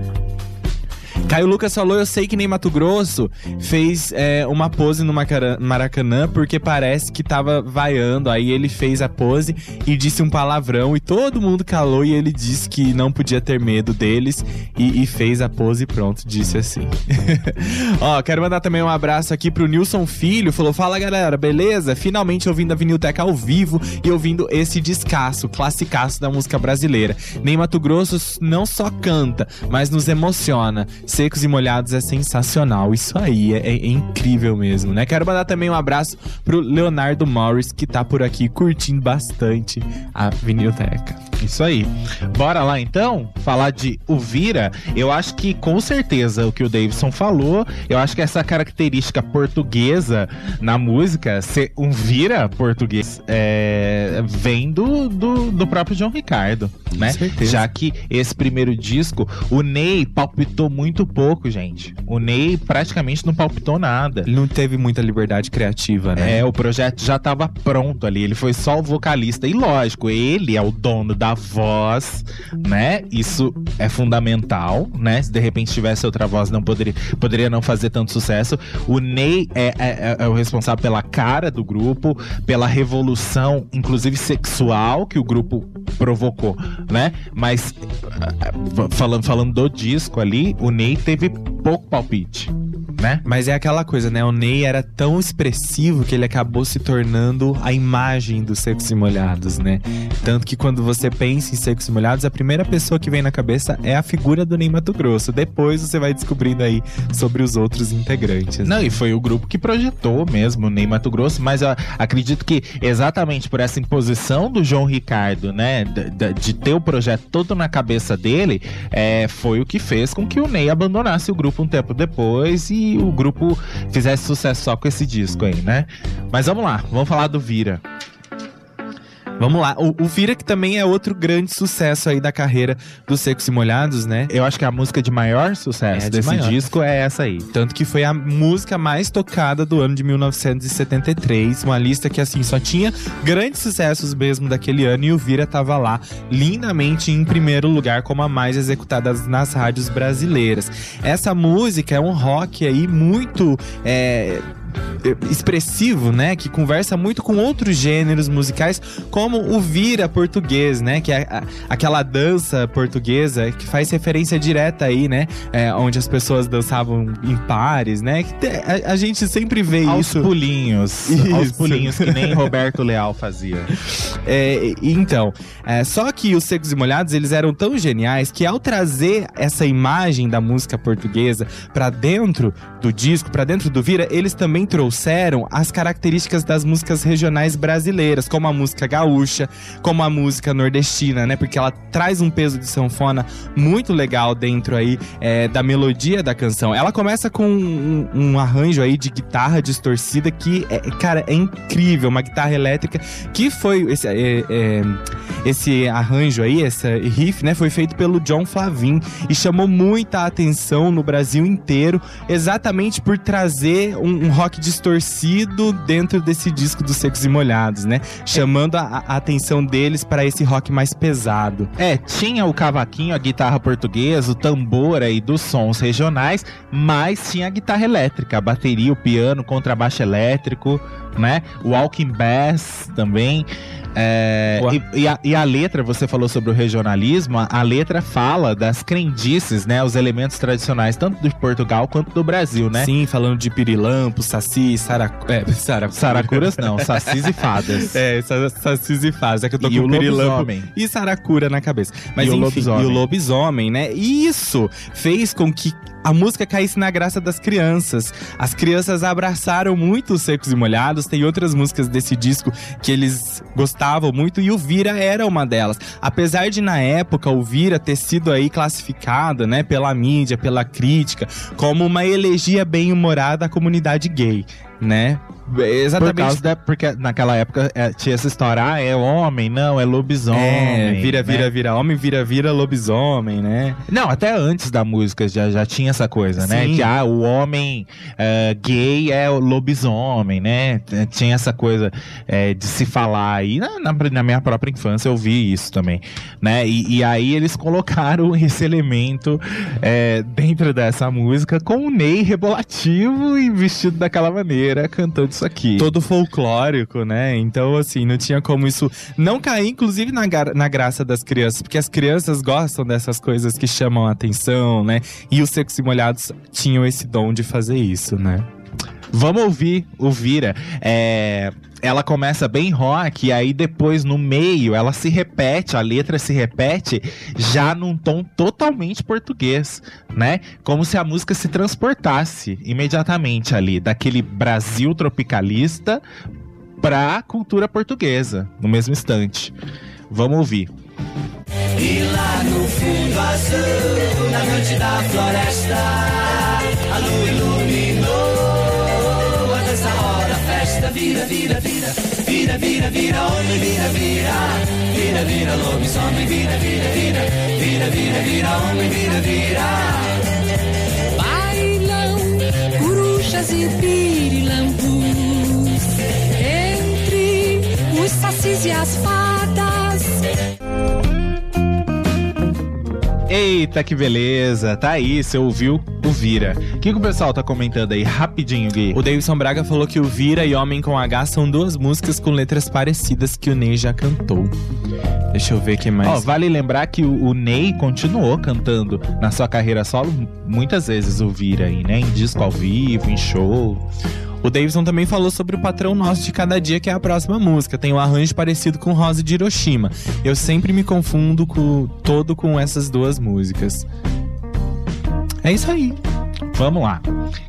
Caio Lucas falou: Eu sei que nem Mato Grosso fez é, uma pose no Maracanã porque parece que tava vaiando. Aí ele fez a pose e disse um palavrão e todo mundo calou. E ele disse que não podia ter medo deles e, e fez a pose e pronto, disse assim. Ó, quero mandar também um abraço aqui pro Nilson Filho. Falou: Fala galera, beleza? Finalmente ouvindo a Vinilteca ao vivo e ouvindo esse descasso, classicaço da música brasileira. Nem Mato Grosso não só canta, mas nos emociona. Secos e Molhados é sensacional. Isso aí é, é incrível mesmo, né? Quero mandar também um abraço pro Leonardo Morris, que tá por aqui curtindo bastante a Vinilteca. Isso aí. Bora lá então falar de o Vira. Eu acho que com certeza o que o Davidson falou, eu acho que essa característica portuguesa na música, ser um Vira português, é, vem do, do, do próprio João Ricardo, né? certeza. Já que esse primeiro disco, o Ney palpitou muito pouco, gente. O Ney praticamente não palpitou nada. Ele não teve muita liberdade criativa, né? É, o projeto já tava pronto ali, ele foi só o vocalista. E lógico, ele é o dono da voz, né? Isso é fundamental, né? Se de repente tivesse outra voz, não poderia, poderia não fazer tanto sucesso. O Ney é, é- é- é o responsável pela cara do grupo, pela revolução, inclusive sexual, que o grupo provocou, né? Mas ah, ah, falando, falando do disco ali, o Ney teve pouco palpite, né? Mas é aquela coisa, né? O Ney era tão expressivo que ele acabou se tornando a imagem dos Secos e Molhados, né? Tanto que quando você pensa em Secos e Molhados, a primeira pessoa que vem na cabeça é a figura do Ney Mato Grosso. Depois você vai descobrindo aí sobre os outros integrantes. Não, e foi o grupo que projetou mesmo o Ney Mato Grosso, mas eu acredito que exatamente por essa imposição do João Ricardo, né, d- d- de ter o projeto todo na cabeça dele, é, foi o que fez com que o Ney abandonasse o grupo um tempo depois e o grupo fizesse sucesso só com esse disco aí, né? Mas vamos lá, vamos falar do Vira. Vamos lá. O, o Vira, que também é outro grande sucesso aí da carreira dos Secos e Molhados, né? Eu acho que a música de maior sucesso É, de desse maior. disco é essa aí. Tanto que foi a música mais tocada do ano de 1973. Uma lista que, assim, só tinha grandes sucessos mesmo daquele ano. E o Vira tava lá, lindamente em primeiro lugar, como a mais executada nas rádios brasileiras. Essa música é um rock aí muito. é, expressivo, né, que conversa muito com outros gêneros musicais, como o vira português, né, que é a- aquela dança portuguesa que faz referência direta aí, né, é, onde as pessoas dançavam em pares, né, que a, a gente sempre vê Aos isso. pulinhos. Aos Isso. pulinhos que nem Roberto Leal fazia. É, então, é, só que os Secos e Molhados, eles eram tão geniais que ao trazer essa imagem da música portuguesa pra dentro do disco, pra dentro do Vira, eles também trouxeram as características das músicas regionais brasileiras, como a música gaúcha, como a música nordestina, né? Porque ela traz um peso de sanfona muito legal dentro aí é, da melodia da canção. Ela começa com um, um arranjo aí de guitarra distorcida que, é, cara, é incrível, uma guitarra elétrica que foi esse, é, é, esse arranjo aí, esse riff, né, foi feito pelo John Flavin e chamou muita atenção no Brasil inteiro, exatamente por trazer um, um rock distorcido dentro desse disco dos Secos e Molhados, né, chamando a, a atenção deles para esse rock mais pesado. É, tinha o cavaquinho, a guitarra portuguesa, o tambor aí dos sons regionais, mas tinha a guitarra elétrica, a bateria, o piano, o contrabaixo elétrico, né? O walking bass também. É, e, e a, e a letra, você falou sobre o regionalismo, a, a letra fala das crendices, né? Os elementos tradicionais, tanto de Portugal quanto do Brasil, né? Sim, falando de pirilampo, saci, saracu... É, saracu... Saracuras não, sacis e fadas. É, sa- sacis e fadas. É que eu tô E com o o pirilampo lobisomem. e saracura na cabeça. Mas E o enfim, lobisomem. e o lobisomem, né? E isso fez com que a música caísse na graça das crianças. As crianças abraçaram muito os Secos e Molhados. Tem outras músicas desse disco que eles gostavam muito e o Vira era uma delas. Apesar de na época o Vira ter sido aí classificado, né, pela mídia, pela crítica, como uma elegia bem-humorada à comunidade gay, a né? Por Exatamente causa da. Porque naquela época é, tinha essa história, ah, é homem, não, é lobisomem. É, vira, né? vira, vira homem, vira, vira lobisomem, né? Não, até antes da música já, já tinha essa coisa, né? Sim. Que ah, o homem eh, gay é o lobisomem, né? Tinha essa coisa eh, de se falar aí. Na, na- na minha própria infância eu vi isso também, né? E, e aí eles colocaram esse elemento eh, dentro dessa música com o Ney rebolativo e vestido daquela maneira, cantando isso aqui. Todo folclórico, né? Então, assim, não tinha como isso não cair, inclusive, na, na graça das crianças, porque as crianças gostam dessas coisas que chamam a atenção, né? E os secos e molhados tinham esse dom de fazer isso, né? Vamos ouvir o Vira. É, ela começa bem rock, e aí depois no meio ela se repete, a letra se repete já num tom totalmente português, né? Como se a música se transportasse imediatamente ali, daquele Brasil tropicalista pra cultura portuguesa, no mesmo instante. Vamos ouvir. E lá no fundo azul, na da floresta, a lua iluminou a dança hora, a festa vira, vira, vira, vira, vira, vira, homem, vira, vira, vira, vira, lobisomem, vira, vira, vira, vira, vira, vira, homem, vira, vira. Bailam corujas e pirilampus. Entre os sacis e as fadas Eita, que beleza! Tá aí, você ouviu o Vira. O que, que o pessoal tá comentando aí? Rapidinho, Gui. O Davidson Braga falou que o Vira e Homem com H são duas músicas com letras parecidas que o Ney já cantou. Deixa eu ver o que mais. Ó, vale lembrar que o, o Ney continuou cantando na sua carreira solo muitas vezes o Vira aí, né? Em disco ao vivo, em show. O Davidson também falou sobre o patrão nosso de cada dia, que é a próxima música. Tem um arranjo parecido com Rosa de Hiroshima. Eu sempre me confundo com, todo com essas duas músicas. É isso aí. Vamos lá.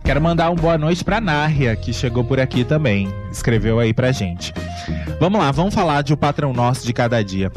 Quero mandar um boa noite pra Nárria, que chegou por aqui também. Escreveu aí pra gente. Vamos lá, vamos falar de O Patrão Nosso de Cada Dia.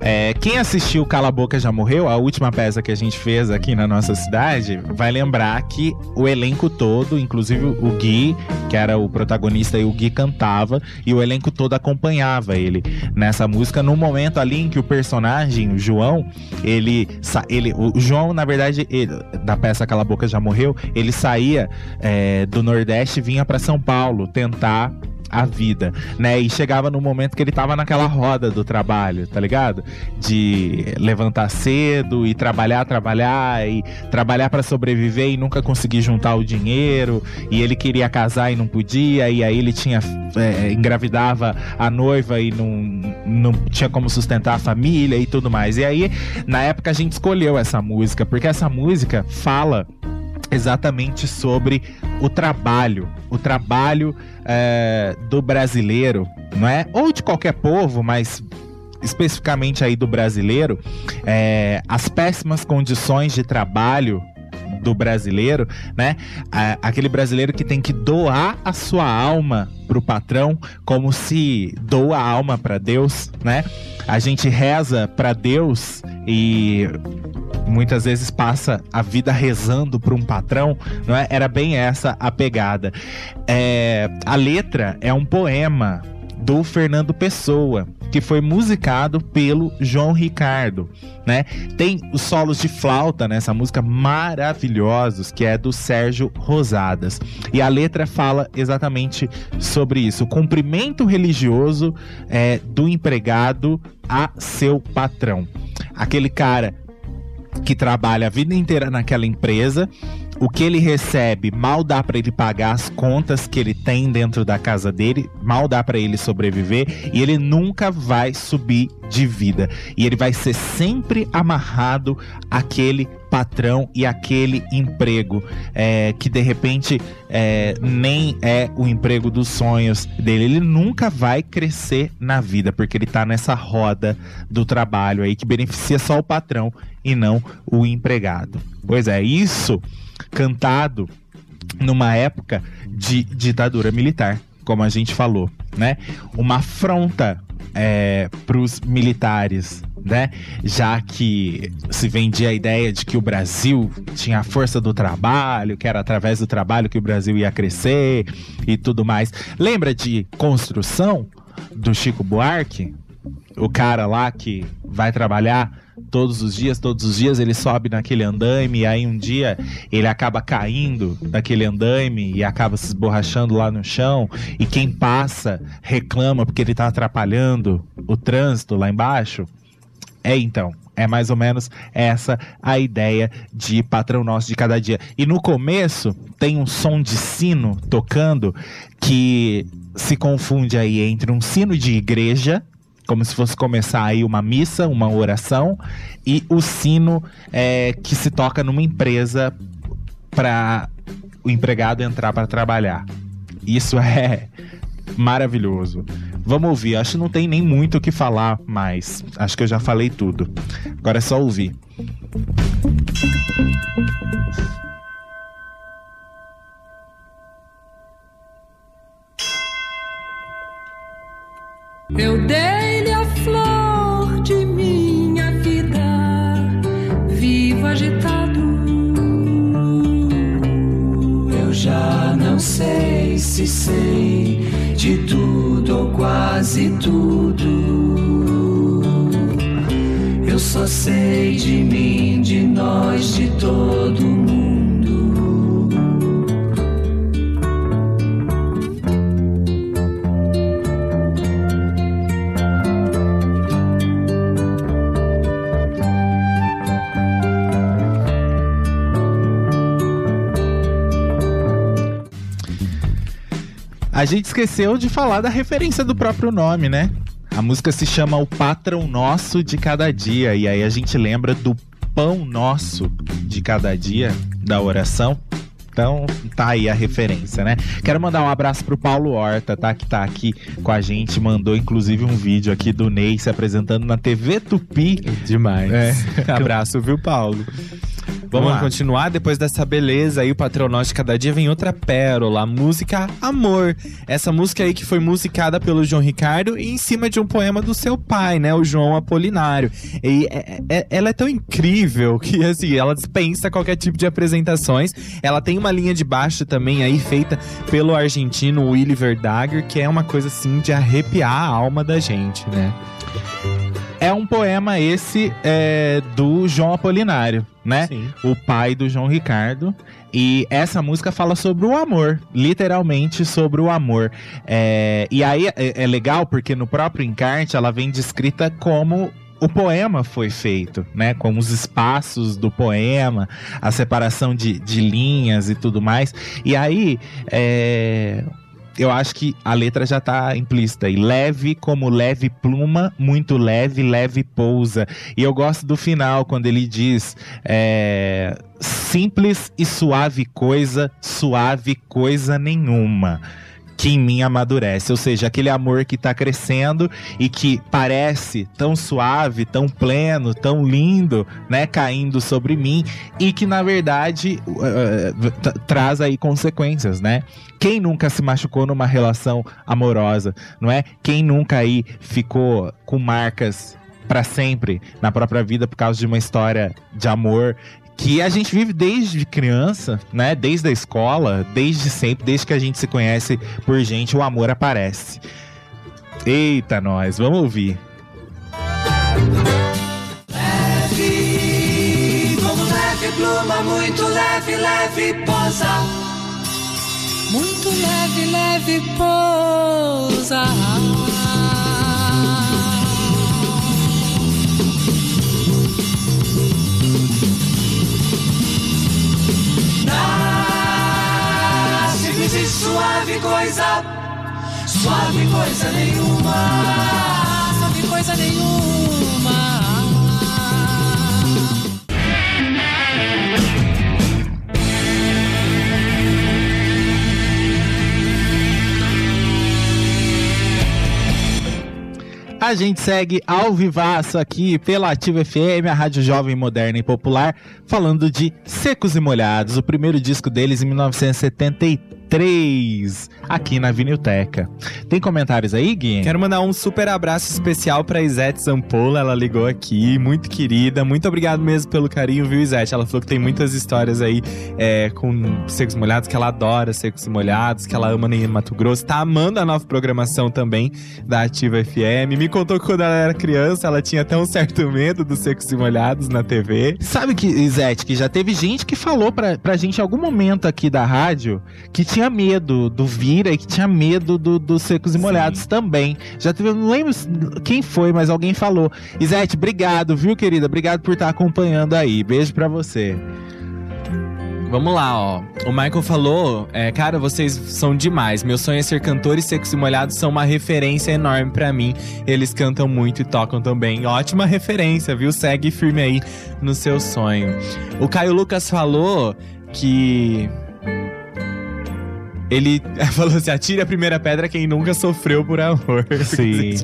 É, quem assistiu Cala Boca Já Morreu, a última peça que a gente fez aqui na nossa cidade, vai lembrar que o elenco todo, inclusive o Gui, que era o protagonista e o Gui cantava, e o elenco todo acompanhava ele nessa música, no momento ali em que o personagem, o João, ele. ele o João, na verdade, ele- da peça Cala Boca Já Morreu, ele saía é, do Nordeste e vinha pra São Paulo tentar a vida, né? E chegava no momento que ele tava naquela roda do trabalho, tá ligado? De levantar cedo e trabalhar, trabalhar e trabalhar pra sobreviver e nunca conseguir juntar o dinheiro. E ele queria casar e não podia, e aí ele tinha é, engravidava a noiva e não, não tinha como sustentar a família e tudo mais. E aí, na época, a gente escolheu essa música, porque essa música fala exatamente sobre o trabalho, o trabalho é, do brasileiro, não é? Ou de qualquer povo, mas especificamente aí do brasileiro, é, as péssimas condições de trabalho do brasileiro, né? Aquele brasileiro que tem que doar a sua alma pro patrão, como se doa a alma para Deus, né? A gente reza para Deus e muitas vezes passa a vida rezando para um patrão, não é? Era bem essa a pegada. É, a letra é um poema do Fernando Pessoa, que foi musicado pelo João Ricardo, né? Tem os solos de flauta nessa música maravilhosos, que é do Sérgio Rosadas. E a letra fala exatamente sobre isso, o cumprimento religioso é, do empregado a seu patrão. Aquele cara que trabalha a vida inteira naquela empresa, o que ele recebe mal dá para ele pagar as contas que ele tem dentro da casa dele, mal dá para ele sobreviver e ele nunca vai subir de vida. E ele vai ser sempre amarrado àquele patrão e aquele emprego é, que de repente é, nem é o emprego dos sonhos dele. Ele nunca vai crescer na vida porque ele tá nessa roda do trabalho aí que beneficia só o patrão e não o empregado. Pois é, isso cantado numa época de ditadura militar, como a gente falou, né? Uma afronta é, para os militares, né? Já que se vendia a ideia de que o Brasil tinha a força do trabalho, que era através do trabalho que o Brasil ia crescer e tudo mais. Lembra de construção do Chico Buarque? O cara lá que vai trabalhar todos os dias, todos os dias ele sobe naquele andaime e aí um dia ele acaba caindo daquele andaime e acaba se esborrachando lá no chão e quem passa reclama porque ele tá atrapalhando o trânsito lá embaixo. É então, é mais ou menos essa a ideia de patrão nosso de cada dia. E no começo tem um som de sino tocando que se confunde aí entre um sino de igreja como se fosse começar aí uma missa, uma oração, e o sino é, que se toca numa empresa para o empregado entrar para trabalhar. Isso é maravilhoso. Vamos ouvir. Acho que não tem nem muito o que falar mais. Acho que eu já falei tudo. Agora é só ouvir. Eu dei-lhe agitado. Eu já não sei se sei de tudo ou quase tudo. Eu só sei de mim, de nós, de todo mundo. A gente esqueceu de falar da referência do próprio nome, né? A música se chama O Patrão Nosso de Cada Dia. E aí a gente lembra do pão nosso de cada dia da oração. Então, tá aí a referência, né? Quero mandar um abraço pro Paulo Horta, tá? Que tá aqui com a gente. Mandou, inclusive, um vídeo aqui do Ney se apresentando na TV Tupi. Demais. É. Abraço, viu, Paulo? Vamos Vamos continuar. Depois dessa beleza aí, o Patronote Cada Dia vem outra pérola, a música Amor. Essa música aí que foi musicada pelo João Ricardo e em cima de um poema do seu pai, né? O João Apolinário. E é- é- ela é tão incrível que, assim, ela dispensa qualquer tipo de apresentações. Ela tem uma linha de baixo também aí, feita pelo argentino Willy Verdager, que é uma coisa, assim, de arrepiar a alma da gente, né? É um poema esse é, do João Apolinário, né? Sim. o pai do João Ricardo. E essa música fala sobre o amor, literalmente sobre o amor. É, e aí é, é legal porque no próprio encarte ela vem descrita como o poema foi feito, né? Como os espaços do poema, a separação de, de linhas e tudo mais. E aí, é, eu acho que a letra já tá implícita. E leve como leve pluma, muito leve, leve pousa. E eu gosto do final, quando ele diz: é, simples e suave coisa, suave coisa nenhuma. Que em mim amadurece, ou seja, aquele amor que tá crescendo e que parece tão suave, tão pleno, tão lindo, né, caindo sobre mim e que na verdade uh, tra- traz aí consequências, né? Quem nunca se machucou numa relação amorosa, não é? Quem nunca aí ficou com marcas pra sempre na própria vida por causa de uma história de amor que a gente vive desde criança, né? Desde a escola, desde sempre, desde que a gente se conhece por gente, o amor aparece. Eita, nós, vamos ouvir. Leve, como leve pluma, muito leve, leve posa. Muito leve, leve pousa. Simples e suave coisa, suave coisa nenhuma. Sabe coisa nenhuma. A gente segue ao vivaço aqui pela Ativa FM, a Rádio Jovem Moderna e Popular, falando de Secos e Molhados, o primeiro disco deles em 1973, aqui na Vinilteca. Tem comentários aí, Gui? Quero mandar um super abraço especial pra Isete Zampola. Ela ligou aqui, muito querida. Muito obrigado mesmo pelo carinho, viu, Isete? Ela falou que tem muitas histórias aí é, com secos molhados, que ela adora secos e molhados, que ela ama em Mato Grosso. Tá amando a nova programação também da Ativa FM. Me contou que quando ela era criança, ela tinha até um certo medo dos secos e molhados na TV. Sabe que, Izete, que já teve gente que falou pra, pra gente em algum momento aqui da rádio que tinha medo do Vira e que tinha medo do, dos secos e molhados também. Já teve, não lembro quem foi, mas alguém falou. Izete, obrigado, viu, querida? Obrigado por estar acompanhando aí. Beijo pra você. Vamos lá, ó. O Michael falou, é, cara, vocês são demais. Meu sonho é ser cantor e Secos e Molhados são uma referência enorme pra mim. Eles cantam muito e tocam também. Ótima referência, viu? Segue firme aí no seu sonho. O Caio Lucas falou que Ele falou assim: atire a primeira pedra quem nunca sofreu por amor. Sim.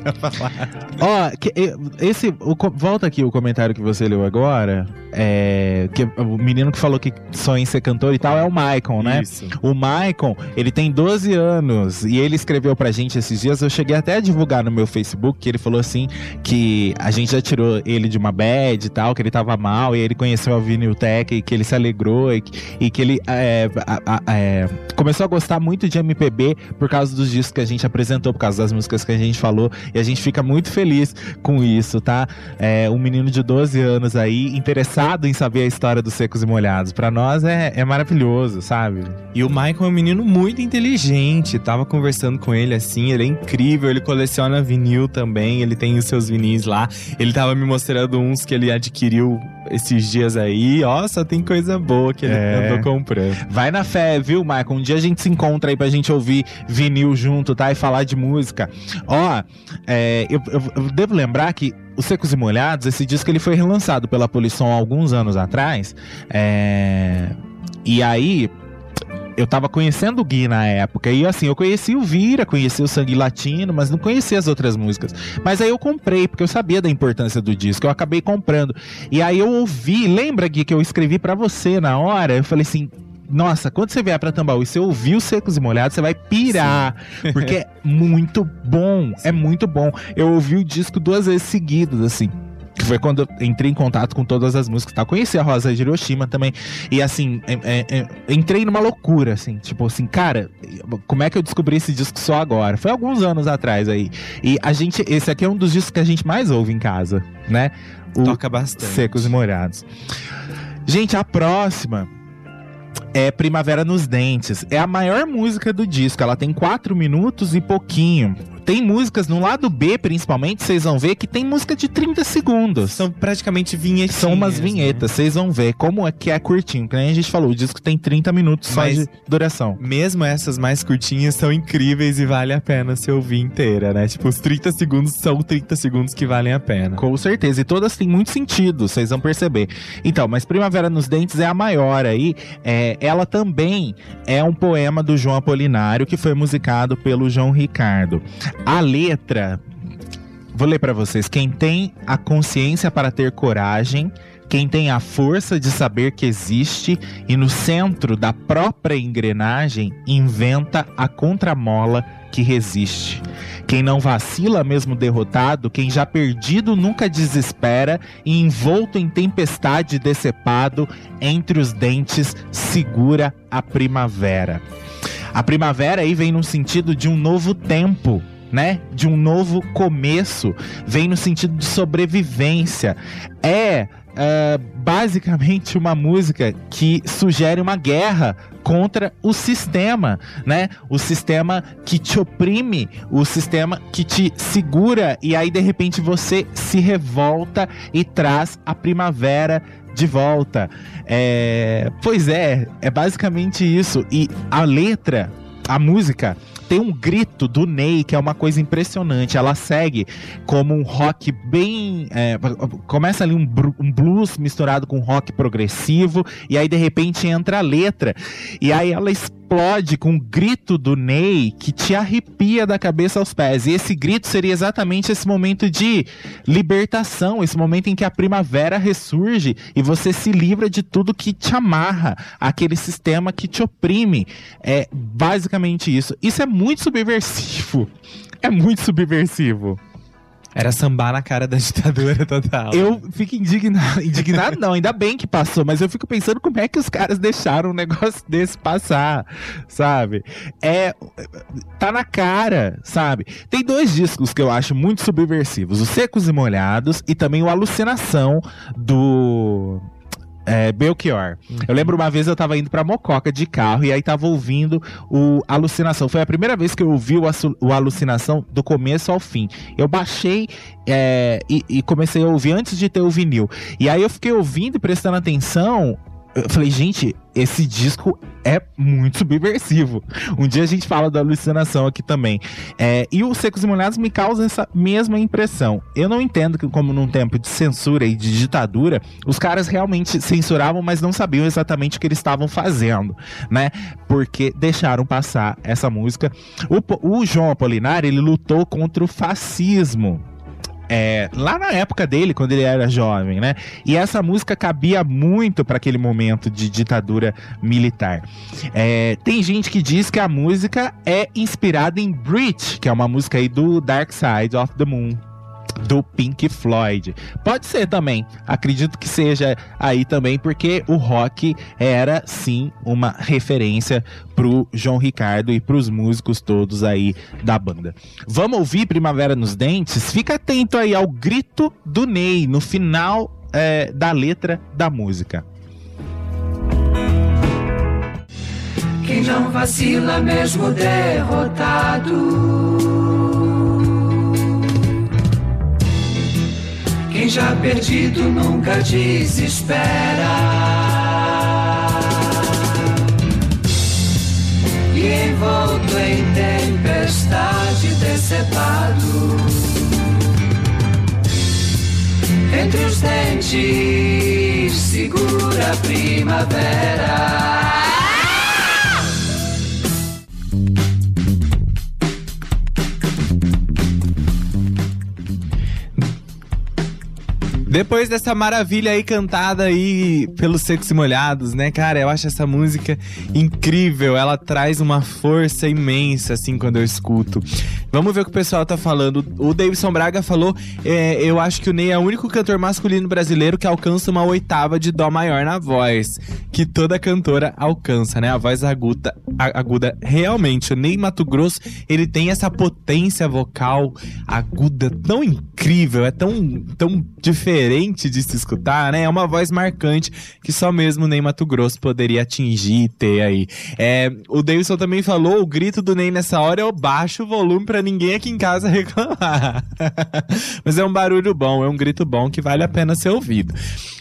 Ó, eh, esse. o volta aqui o comentário que você leu agora. É, que o menino que falou que sonha em ser cantor e tal é o Maicon, né? Isso. O Maicon, ele tem 12 anos e ele escreveu pra gente esses dias. Eu cheguei até a divulgar no meu Facebook que ele falou assim: que a gente já tirou ele de uma bad e tal, que ele tava mal, e ele conheceu a Vinyl Tech e que ele se alegrou e que, e que ele é, a- a- é, começou a gostar muito de MPB por causa dos discos que a gente apresentou, por causa das músicas que a gente falou, e a gente fica muito feliz com isso, tá? É, um menino de 12 anos aí, interessado em saber a história dos secos e molhados. Pra nós é, é maravilhoso, sabe? E o Michael é um menino muito inteligente. Tava conversando com ele assim, ele é incrível. Ele coleciona vinil também, ele tem os seus vinis lá. Ele tava me mostrando uns que ele adquiriu esses dias aí. Ó, só tem coisa boa que ele É. andou comprando. Vai na fé, viu, Michael? Um dia a gente se encontra aí pra gente ouvir vinil junto, tá? E falar de música. Ó, é, eu, eu- eu devo lembrar que o Secos e Molhados, esse disco ele foi relançado pela Polisson alguns anos atrás. É, e aí. Eu tava conhecendo o Gui na época, e assim, eu conheci o Vira, conheci o Sangue Latino, mas não conhecia as outras músicas. Mas aí eu comprei, porque eu sabia da importância do disco, eu acabei comprando. E aí eu ouvi, lembra, Gui, que eu escrevi pra você na hora? Eu falei assim, nossa, quando você vier pra Tambaú e você ouvir os Secos e Molhados, você vai pirar. Porque é muito bom. É muito bom. Eu ouvi o disco duas vezes seguidas, assim. Que foi quando eu entrei em contato com todas as músicas. Tá? Conheci a Rosa de Hiroshima também. E assim, é- é- é, entrei numa loucura, assim. Tipo assim, cara, como é que eu descobri esse disco só agora? Foi alguns anos atrás aí. E a gente, esse aqui é um dos discos que a gente mais ouve em casa, né? O- Toca bastante. Secos e molhados. Gente, a próxima é Primavera nos Dentes. É a maior música do disco. Ela tem 4 minutos e pouquinho. Tem músicas no lado B, principalmente, vocês vão ver que tem música de 30 segundos. São praticamente vinhetinhas. São umas né? vinhetas, vocês vão ver como é que é curtinho. Que nem a gente falou, o disco tem 30 minutos só Mas- de duração. Mesmo essas mais curtinhas são incríveis e vale a pena se ouvir inteira, né? Tipo, os 30 segundos são 30 segundos que valem a pena. Com certeza. E todas têm muito sentido, vocês vão perceber. Então, mas Primavera nos Dentes é a maior aí. É, ela também é um poema do João Apolinário, que foi musicado pelo João Ricardo. A letra. Vou ler pra vocês. Quem tem a consciência para ter coragem. Quem tem a força de saber que existe e no centro da própria engrenagem inventa a contramola que resiste. Quem não vacila mesmo derrotado, quem já perdido nunca desespera e envolto em tempestade decepado, entre os dentes segura a primavera. A primavera aí vem no sentido de um novo tempo, né? De um novo começo, vem no sentido de sobrevivência. É ah, basicamente uma música que sugere uma guerra contra o sistema, né? O sistema que te oprime, o sistema que te segura e aí de repente você se revolta e traz a primavera de volta. É, pois é, é basicamente isso. E a letra, a música tem um grito do Ney que é uma coisa impressionante. Ela segue como um rock bem. é, começa ali um, um blues misturado com rock progressivo, e aí de repente entra a letra. E aí ela explode com um grito do Ney que te arrepia da cabeça aos pés. E esse grito seria exatamente esse momento de libertação, esse momento em que a primavera ressurge e você se livra de tudo que te amarra, aquele sistema que te oprime. É basicamente isso. Isso é muito subversivo. É muito subversivo. Era sambar na cara da ditadura total. Eu fico indignado. Indignado não, ainda bem que passou, mas eu fico pensando como é que os caras deixaram um negócio desse passar, sabe? É. Tá na cara, sabe? Tem dois discos que eu acho muito subversivos: Os Secos e Molhados e também o Alucinação do. É, Belchior. Eu lembro uma vez eu tava indo pra Mococa de carro e aí tava ouvindo o Alucinação. Foi a primeira vez que eu ouvi o, o Alucinação do começo ao fim. Eu baixei é, e, e comecei a ouvir antes de ter o vinil. E aí eu fiquei ouvindo e prestando atenção eu falei, gente, esse disco é muito subversivo. Um dia a gente fala da alucinação aqui também. É, e os Secos e Molhados me causa essa mesma impressão. Eu não entendo que, como num tempo de censura e de ditadura, os caras realmente censuravam, mas não sabiam exatamente o que eles estavam fazendo, né? Porque deixaram passar essa música. O, o João Apolinário, ele lutou contra o fascismo. É, lá na época dele, quando ele era jovem, né? E essa música cabia muito para aquele momento de ditadura militar. É, tem gente que diz que a música é inspirada em Breach, que é uma música aí do Dark Side of the Moon do Pink Floyd. Pode ser também. Acredito que seja aí também, porque o rock era sim uma referência pro João Ricardo e pros músicos todos aí da banda. Vamos ouvir Primavera nos Dentes? Fica atento aí ao grito do Ney no final é, da letra da música. Quem não vacila mesmo derrotado. Quem já perdido nunca desespera. E envolto em tempestade decepado. Entre os dentes segura a primavera. Depois dessa maravilha aí cantada aí pelos Secos e Molhados, né, cara? Eu acho essa música incrível. Ela traz uma força imensa, assim, quando eu escuto. Vamos ver o que o pessoal tá falando. O Davidson Braga falou: é, eu acho que o Ney é o único cantor masculino brasileiro que alcança uma oitava de Dó maior na voz. Que toda cantora alcança, né? A voz aguda. aguda. Realmente, o Ney Mato Grosso, ele tem essa potência vocal aguda tão incrível, é tão, tão diferente de se escutar, né? É uma voz marcante que só mesmo Ney Mato Grosso poderia atingir e ter aí. É, o Davidson também falou: o grito do Ney nessa hora é o baixo volume pra ninguém aqui em casa reclamar. Mas é um barulho bom, é um grito bom que vale a pena ser ouvido.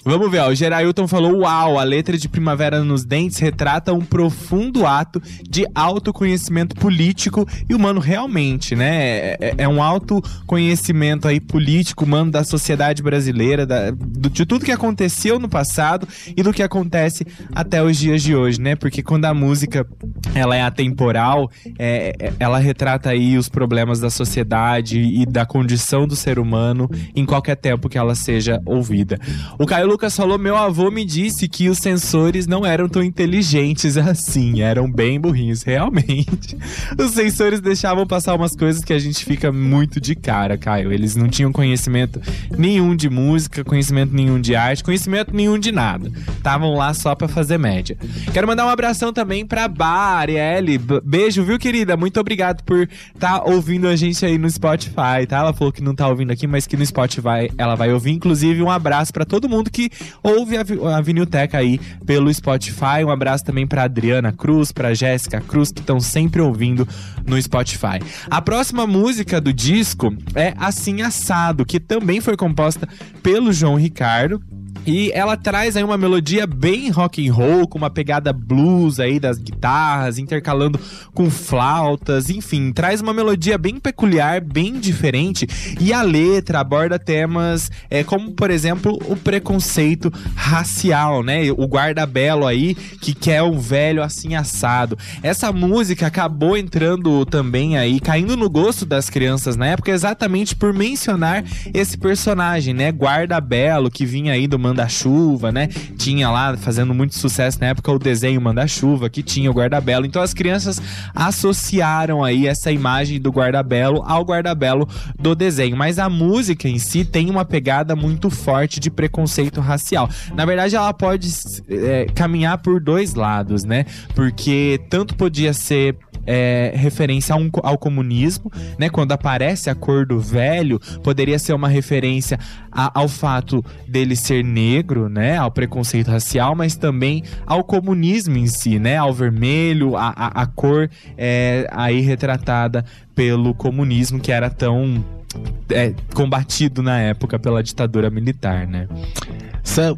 Vamos ver, ó, o Gerailton falou: Uau, a letra de Primavera nos Dentes retrata um profundo ato de autoconhecimento político e humano, realmente, né? É, é um autoconhecimento aí político, humano, da sociedade brasileira, da- do- de tudo que aconteceu no passado e do que acontece até os dias de hoje, né? Porque quando a música ela é atemporal, é, é- ela retrata aí os problemas da sociedade e da condição do ser humano em qualquer tempo que ela seja ouvida. O Caio Lucas falou: meu avô me disse que os sensores não eram tão inteligentes assim, eram bem burrinhos. Realmente. Os sensores deixavam passar umas coisas que a gente fica muito de cara, Caio. Eles não tinham conhecimento nenhum de música, conhecimento nenhum de arte, conhecimento nenhum de nada. Estavam lá só pra fazer média. Quero mandar um abração também pra Bar, Arielle. Beijo, viu, querida? Muito obrigado por estar ouvindo a gente aí no Spotify, tá? Ela falou que não tá ouvindo aqui, mas que no Spotify ela vai ouvir. Inclusive, um abraço pra todo mundo que ouve a, a Vinilteca aí pelo Spotify. Um abraço também pra Adriana Cruz, pra Jéssica Cruz, que estão sempre ouvindo no Spotify. A próxima música do disco é Assim Assado, que também foi composta pelo João Ricardo. E ela traz aí uma melodia bem rock and roll, com uma pegada blues aí das guitarras, intercalando com flautas, enfim, traz uma melodia bem peculiar, bem diferente. E a letra aborda temas é, como, por exemplo, o preconceito racial, né? O guarda-belo aí que quer um velho assim assado. Essa música acabou entrando também aí, caindo no gosto das crianças na época, exatamente por mencionar esse personagem, né? Guarda-belo que vinha aí do Manda-Chuva, né? Tinha lá fazendo muito sucesso na época o desenho Manda-Chuva, que tinha o guarda-belo. Então as crianças associaram aí essa imagem do guarda-belo ao guarda-belo do desenho. Mas a música em si tem uma pegada muito forte de preconceito racial. Na verdade, ela pode é, caminhar por dois lados, né? Porque tanto podia ser é, referência ao comunismo, né? Quando aparece a cor do velho, poderia ser uma referência a- ao fato dele ser negro, né? Ao preconceito racial, mas também ao comunismo em si, né? Ao vermelho, a, a, a cor é, aí retratada pelo comunismo que era tão é, combatido na época pela ditadura militar, né?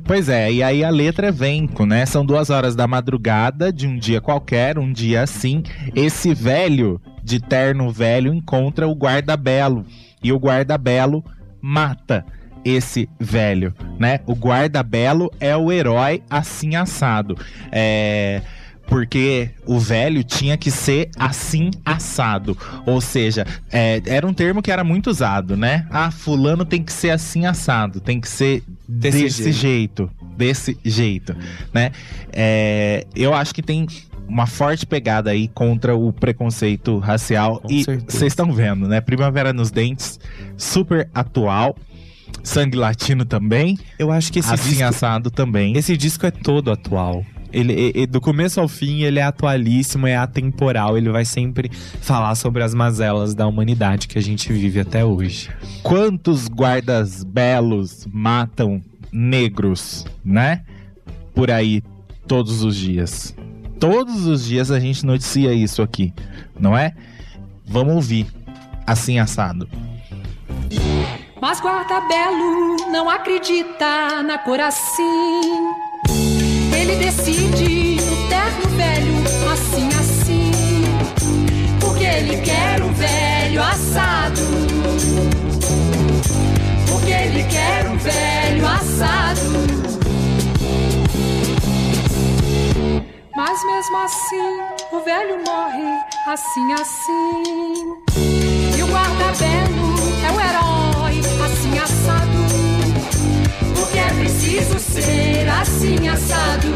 Pois é, e aí a letra vem, com, né? São duas horas da madrugada de um dia qualquer, um dia assim. Esse velho, de terno velho, encontra o guarda-belo. E o guarda-belo mata esse velho, né? O guarda-belo é o herói assim assado. É. Porque o velho tinha que ser assim assado. Ou seja, é, era um termo que era muito usado, né? Ah, fulano tem que ser assim assado, tem que ser Desse desse, jeito. Desse jeito, né? É, eu acho que tem uma forte pegada aí contra o preconceito racial. Com e vocês estão vendo, né? Primavera nos Dentes, super atual. Sangue Latino também. Eu acho que esse assim disco, assado também. esse disco é todo atual. Ele, e- e do começo ao fim, ele é atualíssimo, é atemporal. Ele vai sempre falar sobre as mazelas da humanidade que a gente vive até hoje. Quantos guardas belos matam negros, né? Por aí, todos os dias. Todos os dias a gente noticia isso aqui, não é? Vamos ouvir. Assim assado. Mas guarda-belo não acredita na cor assim. Ele decide no terno velho, assim, assim. Porque ele quer um velho assado. Porque ele quer um velho assado. Mas mesmo assim, o velho morre, assim, assim. E o guarda-belo preciso ser assim assado.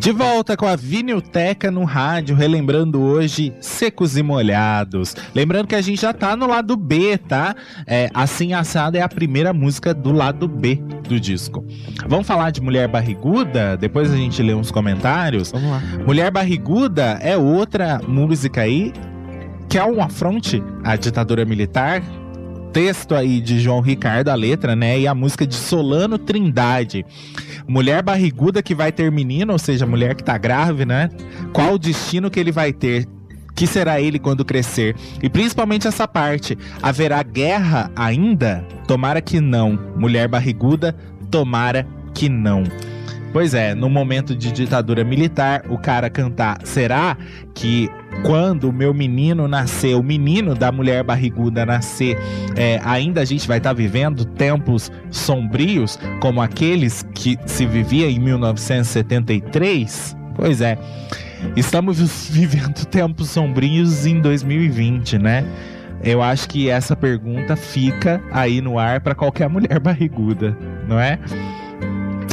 De volta com a Vinilteca no rádio, relembrando hoje Secos e Molhados. Lembrando que a gente já tá no lado B, tá? É, assim Assada é a primeira música do lado B do disco. Vamos falar de Mulher Barriguda? Depois a gente lê uns comentários. Vamos lá. Mulher Barriguda é outra música aí que é um afronte à ditadura militar. Texto aí de João Ricardo, a letra, né? E a música de Solano Trindade. Mulher barriguda que vai ter menino, ou seja, mulher que tá grávida, né? Qual o destino que ele vai ter? Que será ele quando crescer? E principalmente essa parte. Haverá guerra ainda? Tomara que não. Mulher barriguda, tomara que não. Pois é, no momento de ditadura militar, o cara cantar, será que quando o meu menino nascer, o menino da mulher barriguda nascer, é, ainda a gente vai estar vivendo tempos sombrios como aqueles que se vivia em 1973? Pois é, estamos vivendo tempos sombrios em 2020, né? Eu acho que essa pergunta fica aí no ar para qualquer mulher barriguda, não é?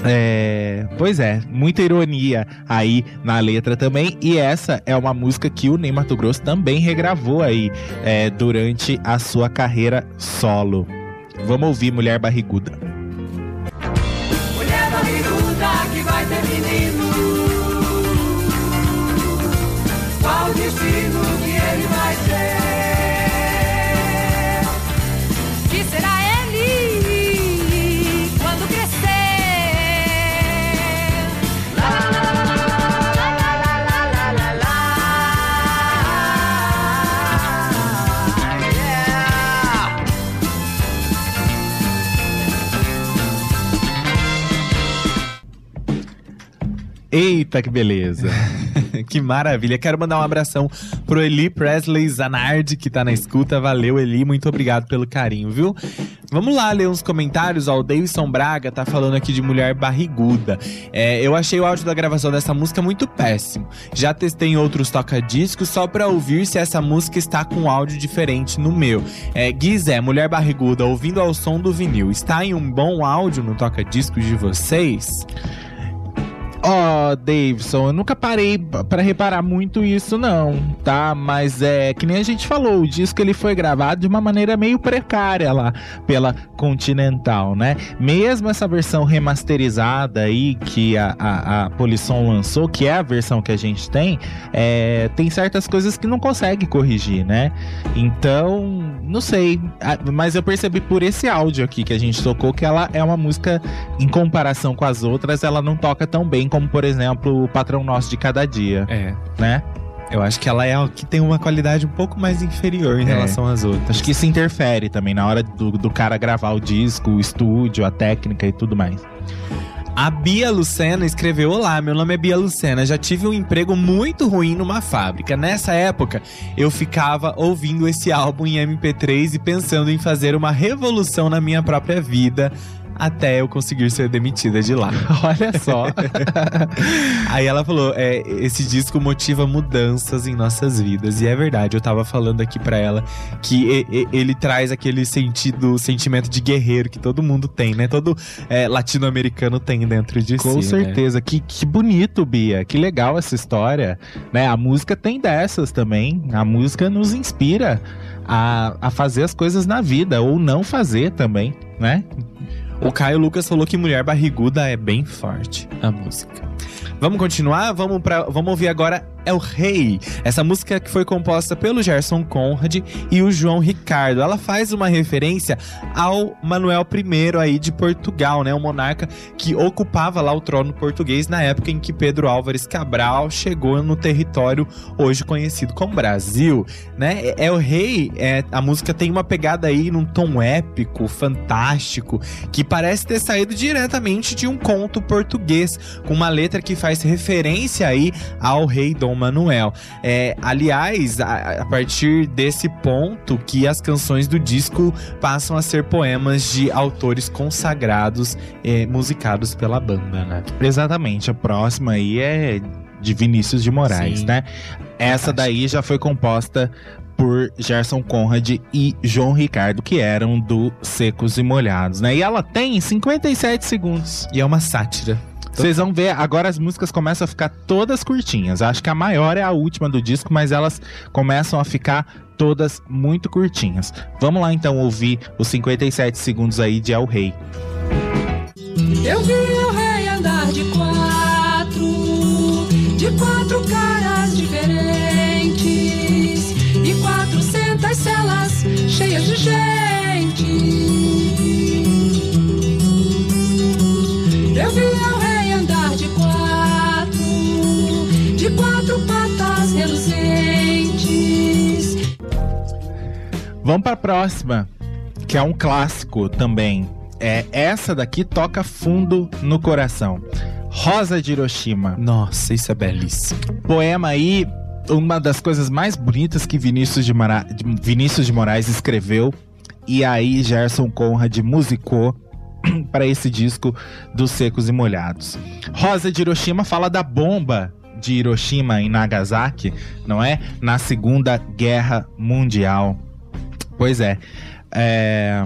É, pois é, muita ironia aí na letra também. E essa é uma música que o Ney Mato Grosso também regravou aí é, durante a sua carreira solo. Vamos ouvir Mulher Barriguda. Mulher barriguda que vai ter menino. Qual destino Eita, que beleza! que maravilha. Quero mandar um abração pro Eli Presley Zanardi, que tá na escuta. Valeu, Eli. Muito obrigado pelo carinho, viu? Vamos lá ler uns comentários. Ó, o Davidson Braga tá falando aqui de mulher barriguda. É, eu achei o áudio da gravação dessa música muito péssimo. Já testei em outros toca-discos só pra ouvir se essa música está com áudio diferente no meu. É, Guizé, mulher barriguda, ouvindo ao som do vinil. Está em um bom áudio no toca-discos de vocês? Ó, Davidson, eu nunca parei p- pra reparar muito isso, não, tá? Mas é que nem a gente falou, o disco ele foi gravado de uma maneira meio precária lá pela Continental, né? Mesmo essa versão remasterizada aí que a, a, a Polisson lançou, que é a versão que a gente tem, é, tem certas coisas que não consegue corrigir, né? Então, não sei, mas eu percebi por esse áudio aqui que a gente tocou que ela é uma música, em comparação com as outras, ela não toca tão bem como por exemplo o Patrão Nosso de Cada Dia, É. né? Eu acho que ela é a que tem uma qualidade um pouco mais inferior em É. relação às outras. Acho que isso interfere também na hora do, do cara gravar o disco, o estúdio, a técnica e tudo mais. A Bia Lucena escreveu: Olá, meu nome é Bia Lucena. Já tive um emprego muito ruim numa fábrica. Nessa época, eu ficava ouvindo esse álbum em MP3 e pensando em fazer uma revolução na minha própria vida. Até eu conseguir ser demitida de lá. Olha só. Aí ela falou: é, esse disco motiva mudanças em nossas vidas. E é verdade, eu tava falando aqui pra ela que ele traz aquele sentido, sentimento de guerreiro que todo mundo tem, né? Todo é, latino-americano tem dentro de si. Com né? certeza. Que, que bonito, Bia. Que legal essa história. Né? A música tem dessas também. A música nos inspira a, a fazer as coisas na vida, ou não fazer também, né? O Caio Lucas falou que Mulher Barriguda é bem forte, a música. Vamos continuar? Vamos, pra, vamos ouvir agora É o Rei. Essa música que foi composta pelo Gerson Conrad e o João Ricardo. Ela faz uma referência ao Manuel I aí de Portugal, né? O monarca que ocupava lá o trono português na época em que Pedro Álvares Cabral chegou no território hoje conhecido como Brasil, né? É, é o Rei, é, a música tem uma pegada aí num tom épico, fantástico, que parece ter saído diretamente de um conto português, com uma letra que faz referência aí ao rei Dom Manuel. É, aliás, a, a partir desse ponto que as canções do disco passam a ser poemas de autores consagrados, eh, musicados pela banda, né? Exatamente. A próxima aí é de Vinícius de Moraes, Sim. né? Essa daí já foi composta por Gerson Conrad e João Ricardo, que eram do Secos e Molhados, né? E ela tem 57 segundos. E é uma sátira. Vocês vão ver, agora as músicas começam a ficar todas curtinhas. Acho que a maior é a última do disco, mas elas começam a ficar todas muito curtinhas. Vamos lá então ouvir os 57 segundos aí de El Rei. Eu vi o rei andar de quatro, de quatro caras diferentes e quatrocentas celas cheias de gente. Eu vi Vamos pra próxima, que é um clássico também. É essa daqui toca fundo no coração. Rosa de Hiroshima. Nossa, isso é belíssimo. Poema aí, uma das coisas mais bonitas que Vinícius de, de- Vinícius de Moraes escreveu. E aí Gerson Conrad musicou para esse disco dos Secos e Molhados. Rosa de Hiroshima fala da bomba de Hiroshima em Nagasaki, não é? Na Segunda Guerra Mundial. Pois é. é,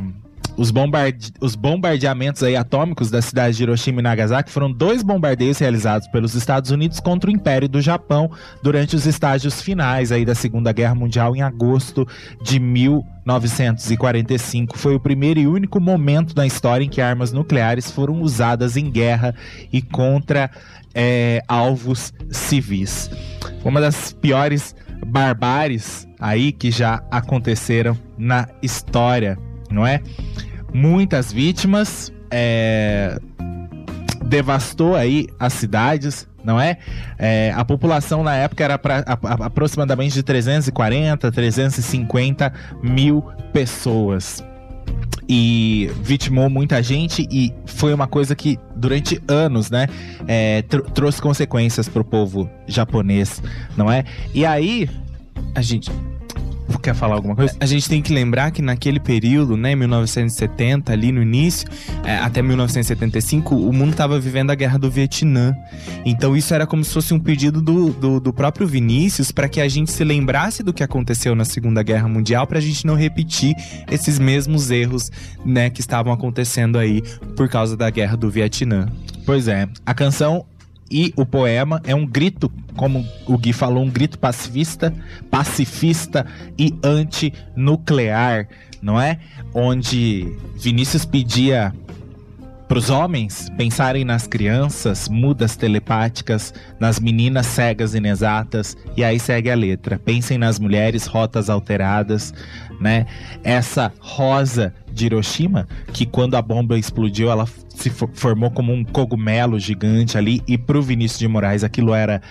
os, bombarde- os bombardeamentos aí atômicos da cidade de Hiroshima e Nagasaki foram dois bombardeios realizados pelos Estados Unidos contra o Império do Japão durante os estágios finais aí da Segunda Guerra Mundial em agosto de 1945. Foi o primeiro e único momento na história em que armas nucleares foram usadas em guerra e contra é, alvos civis. Uma das piores barbáries aí que já aconteceram na história, não é? Muitas vítimas, é, devastou aí as cidades, não é? É, a população na época era pra, a- a- aproximadamente de 340, 350 mil pessoas. E vitimou muita gente e foi uma coisa que durante anos, né, é, tr- trouxe consequências pro povo japonês, não é? E aí, A gente, quer falar alguma coisa? a gente tem que lembrar que naquele período, né, 1970, ali no início, é, até 1975, o mundo estava vivendo a guerra do Vietnã. Então isso era como se fosse um pedido do, do, do próprio Vinícius para que a gente se lembrasse do que aconteceu na Segunda Guerra Mundial, para a gente não repetir esses mesmos erros, né, que estavam acontecendo aí por causa da guerra do Vietnã. Pois é, a canção e o poema é um grito, como o Gui falou, um grito pacifista, pacifista e antinuclear, não é? Onde Vinícius pedia para os homens pensarem nas crianças mudas telepáticas, nas meninas cegas inexatas, e aí segue a letra. Pensem nas mulheres rotas alteradas, né? Essa rosa de Hiroshima, que quando a bomba explodiu, ela se fo- formou como um cogumelo gigante ali, e pro Vinícius de Moraes aquilo era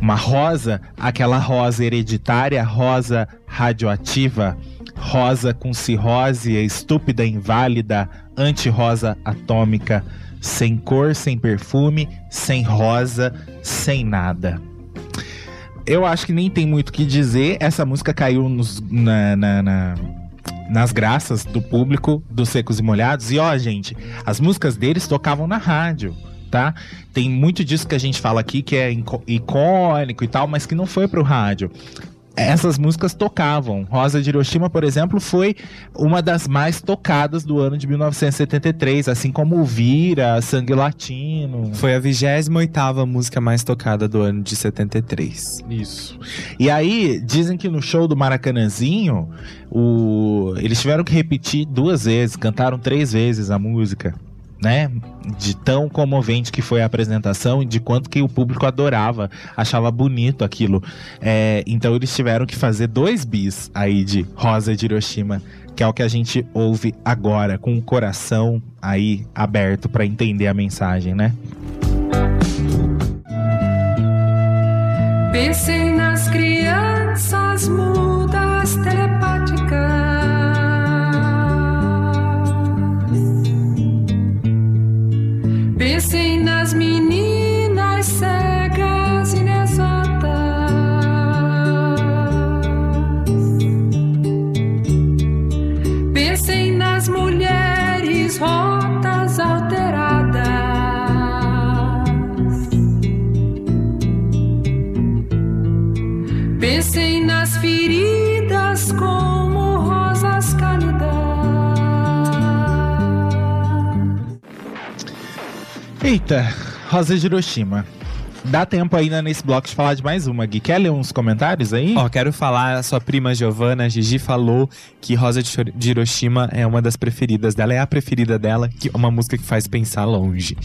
uma rosa, aquela rosa hereditária, rosa radioativa, rosa com cirrose, estúpida, inválida, anti-rosa atômica, sem cor, sem perfume, sem rosa, sem nada. Eu acho que nem tem muito o que dizer. Essa música caiu nos- na- na- na, nas graças do público dos Secos e Molhados. E ó, gente, as músicas deles tocavam na rádio, tá? Tem muito disso que a gente fala aqui que é icônico e tal, mas que não foi pro rádio. Essas músicas tocavam. Rosa de Hiroshima, por exemplo, foi uma das mais tocadas do ano de 1973, assim como Vira, Sangue Latino. Foi a 28ª música mais tocada do ano de 73. Isso. E aí, dizem que no show do Maracanãzinho, o... eles tiveram que repetir duas vezes, cantaram três vezes a música, né? De tão comovente que foi a apresentação e de quanto que o público adorava, achava bonito aquilo. É, então eles tiveram que fazer dois bis aí de Rosa de Hiroshima, que é o que a gente ouve agora, com o coração aí aberto para entender a mensagem, né? Nas crianças Rosa de Hiroshima. Dá tempo ainda nesse bloco de falar de mais uma, Gui. Quer ler uns comentários aí? Ó, quero falar, a sua prima Giovana, Gigi, falou que Rosa de Hiroshima é uma das preferidas dela, é a preferida dela, que é uma música que faz pensar longe.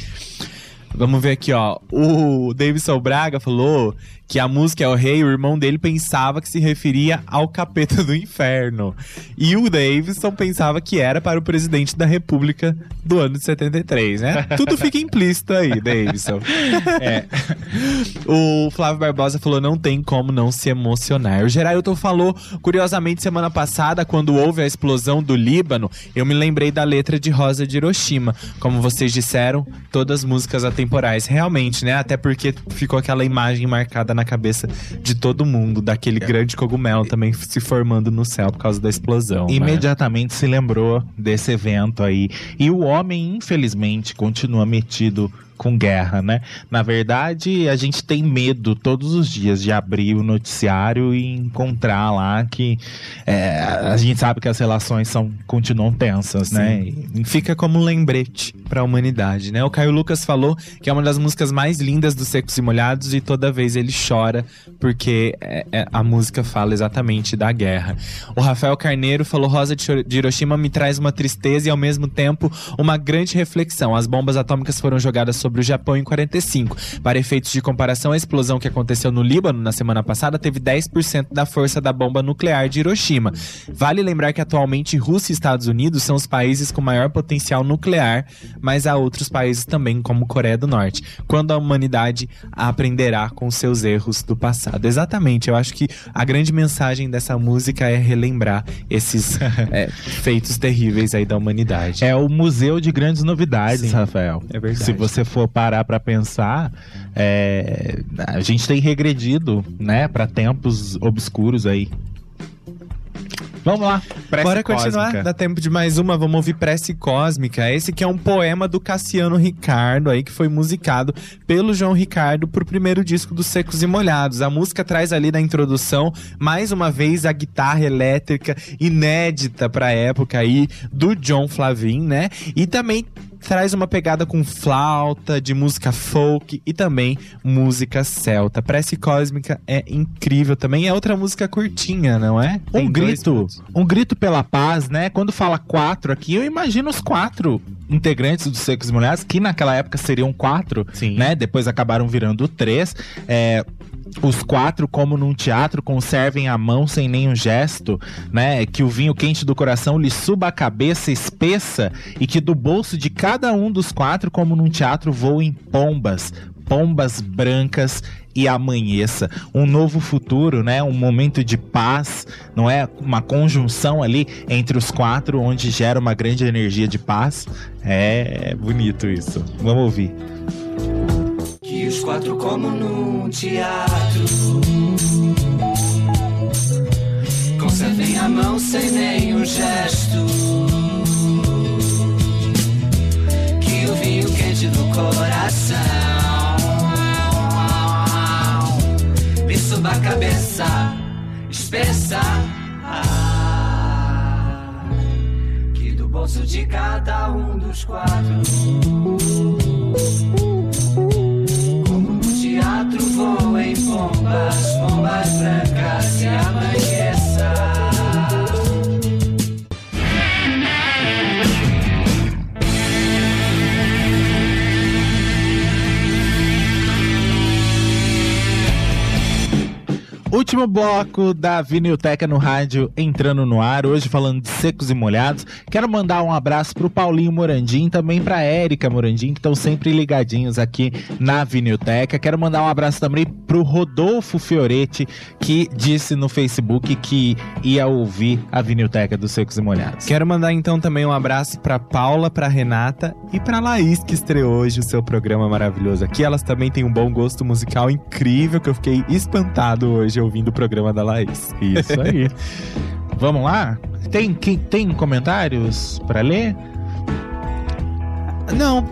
Vamos ver aqui, ó. O Davidson Braga falou que a música é o rei, o irmão dele pensava que se referia ao capeta do inferno. E o Davidson pensava que era para o presidente da República do ano de 73, né? Tudo fica implícito aí, Davidson. É. O Flávio Barbosa falou: não tem como não se emocionar. O Gerailton falou, curiosamente, semana passada, quando houve a explosão do Líbano, eu me lembrei da letra de Rosa de Hiroshima. Como vocês disseram, todas músicas atemporais. Realmente, né? Até porque ficou aquela imagem marcada na cabeça de todo mundo, daquele grande cogumelo também se formando no céu por causa da explosão. né? Imediatamente se lembrou desse evento aí. E o homem, infelizmente, continua metido com guerra, né? Na verdade, a gente tem medo todos os dias de abrir o noticiário e encontrar lá que é, a gente sabe que as relações são continuam tensas, né? E, Fica como um lembrete pra humanidade, né? O Caio Lucas falou que é uma das músicas mais lindas dos Secos e Molhados e toda vez ele chora porque é- é- a música fala exatamente da guerra. O Rafael Carneiro falou Rosa de Hiroshima me traz uma tristeza e ao mesmo tempo uma grande reflexão. As bombas atômicas foram jogadas sobre o Japão em 45. Para efeitos de comparação, a explosão que aconteceu no Líbano na semana passada teve 10% da força da bomba nuclear de Hiroshima. Vale lembrar que atualmente Rússia e Estados Unidos são os países com maior potencial nuclear, mas há outros países também, como Coreia do Norte. Quando a humanidade aprenderá com seus erros do passado. Exatamente, eu acho que a grande mensagem dessa música é relembrar esses é, feitos terríveis aí da humanidade. É o museu de grandes novidades, Sim, Rafael. é verdade. Se você for parar pra pensar, é, a gente tem regredido, né, Pra tempos obscuros aí. Vamos lá. prece Bora continuar, cósmica. dá tempo de mais uma, vamos ouvir Prece Cósmica. Esse que é um poema do Cassiano Ricardo aí, que foi musicado pelo João Ricardo pro primeiro disco dos Secos e Molhados. A música traz ali na introdução, mais uma vez, a guitarra elétrica inédita pra época aí, do John Flavin, né? E também traz uma pegada com flauta, de música folk e também música celta. Prece Cósmica é incrível também, é outra música curtinha, não é? Tem Um grito, um grito pela paz, né? Quando fala quatro aqui, eu imagino os quatro integrantes dos Secos e Molhados, que naquela época seriam quatro, Sim. né? Depois acabaram virando três. É, os quatro, como num teatro, conservem a mão sem nenhum gesto, né? Que o vinho quente do coração lhe suba a cabeça espessa e que do bolso de cada um dos quatro, como num teatro, voem pombas, pombas brancas e amanheça. Um novo futuro, né? Um momento de paz, não é? Uma conjunção ali entre os quatro, onde gera uma grande energia de paz. É bonito isso. Vamos ouvir. Que os quatro como num teatro. Conservem a mão sem nenhum gesto. Que o vinho quente do coração Lhe suba a cabeça espessa. Que do bolso de cada um dos quatro pombas, pombas brancas e amanheça. Último bloco da Vinilteca no rádio entrando no ar, hoje falando de secos e molhados. Quero mandar um abraço pro Paulinho Morandim, também pra Érica Morandim, que estão sempre ligadinhos aqui na Vinilteca. Quero mandar um abraço também pro Rodolfo Fioretti, que disse no Facebook que ia ouvir a Vinilteca dos Secos e Molhados. Quero mandar então também um abraço pra Paula, pra Renata e pra Laís, que estreou hoje o seu programa maravilhoso aqui. Elas também têm um bom gosto musical incrível, que eu fiquei espantado hoje ouvindo o programa da Laís. Isso aí. Vamos lá? Tem, quem- tem comentários pra ler? Não,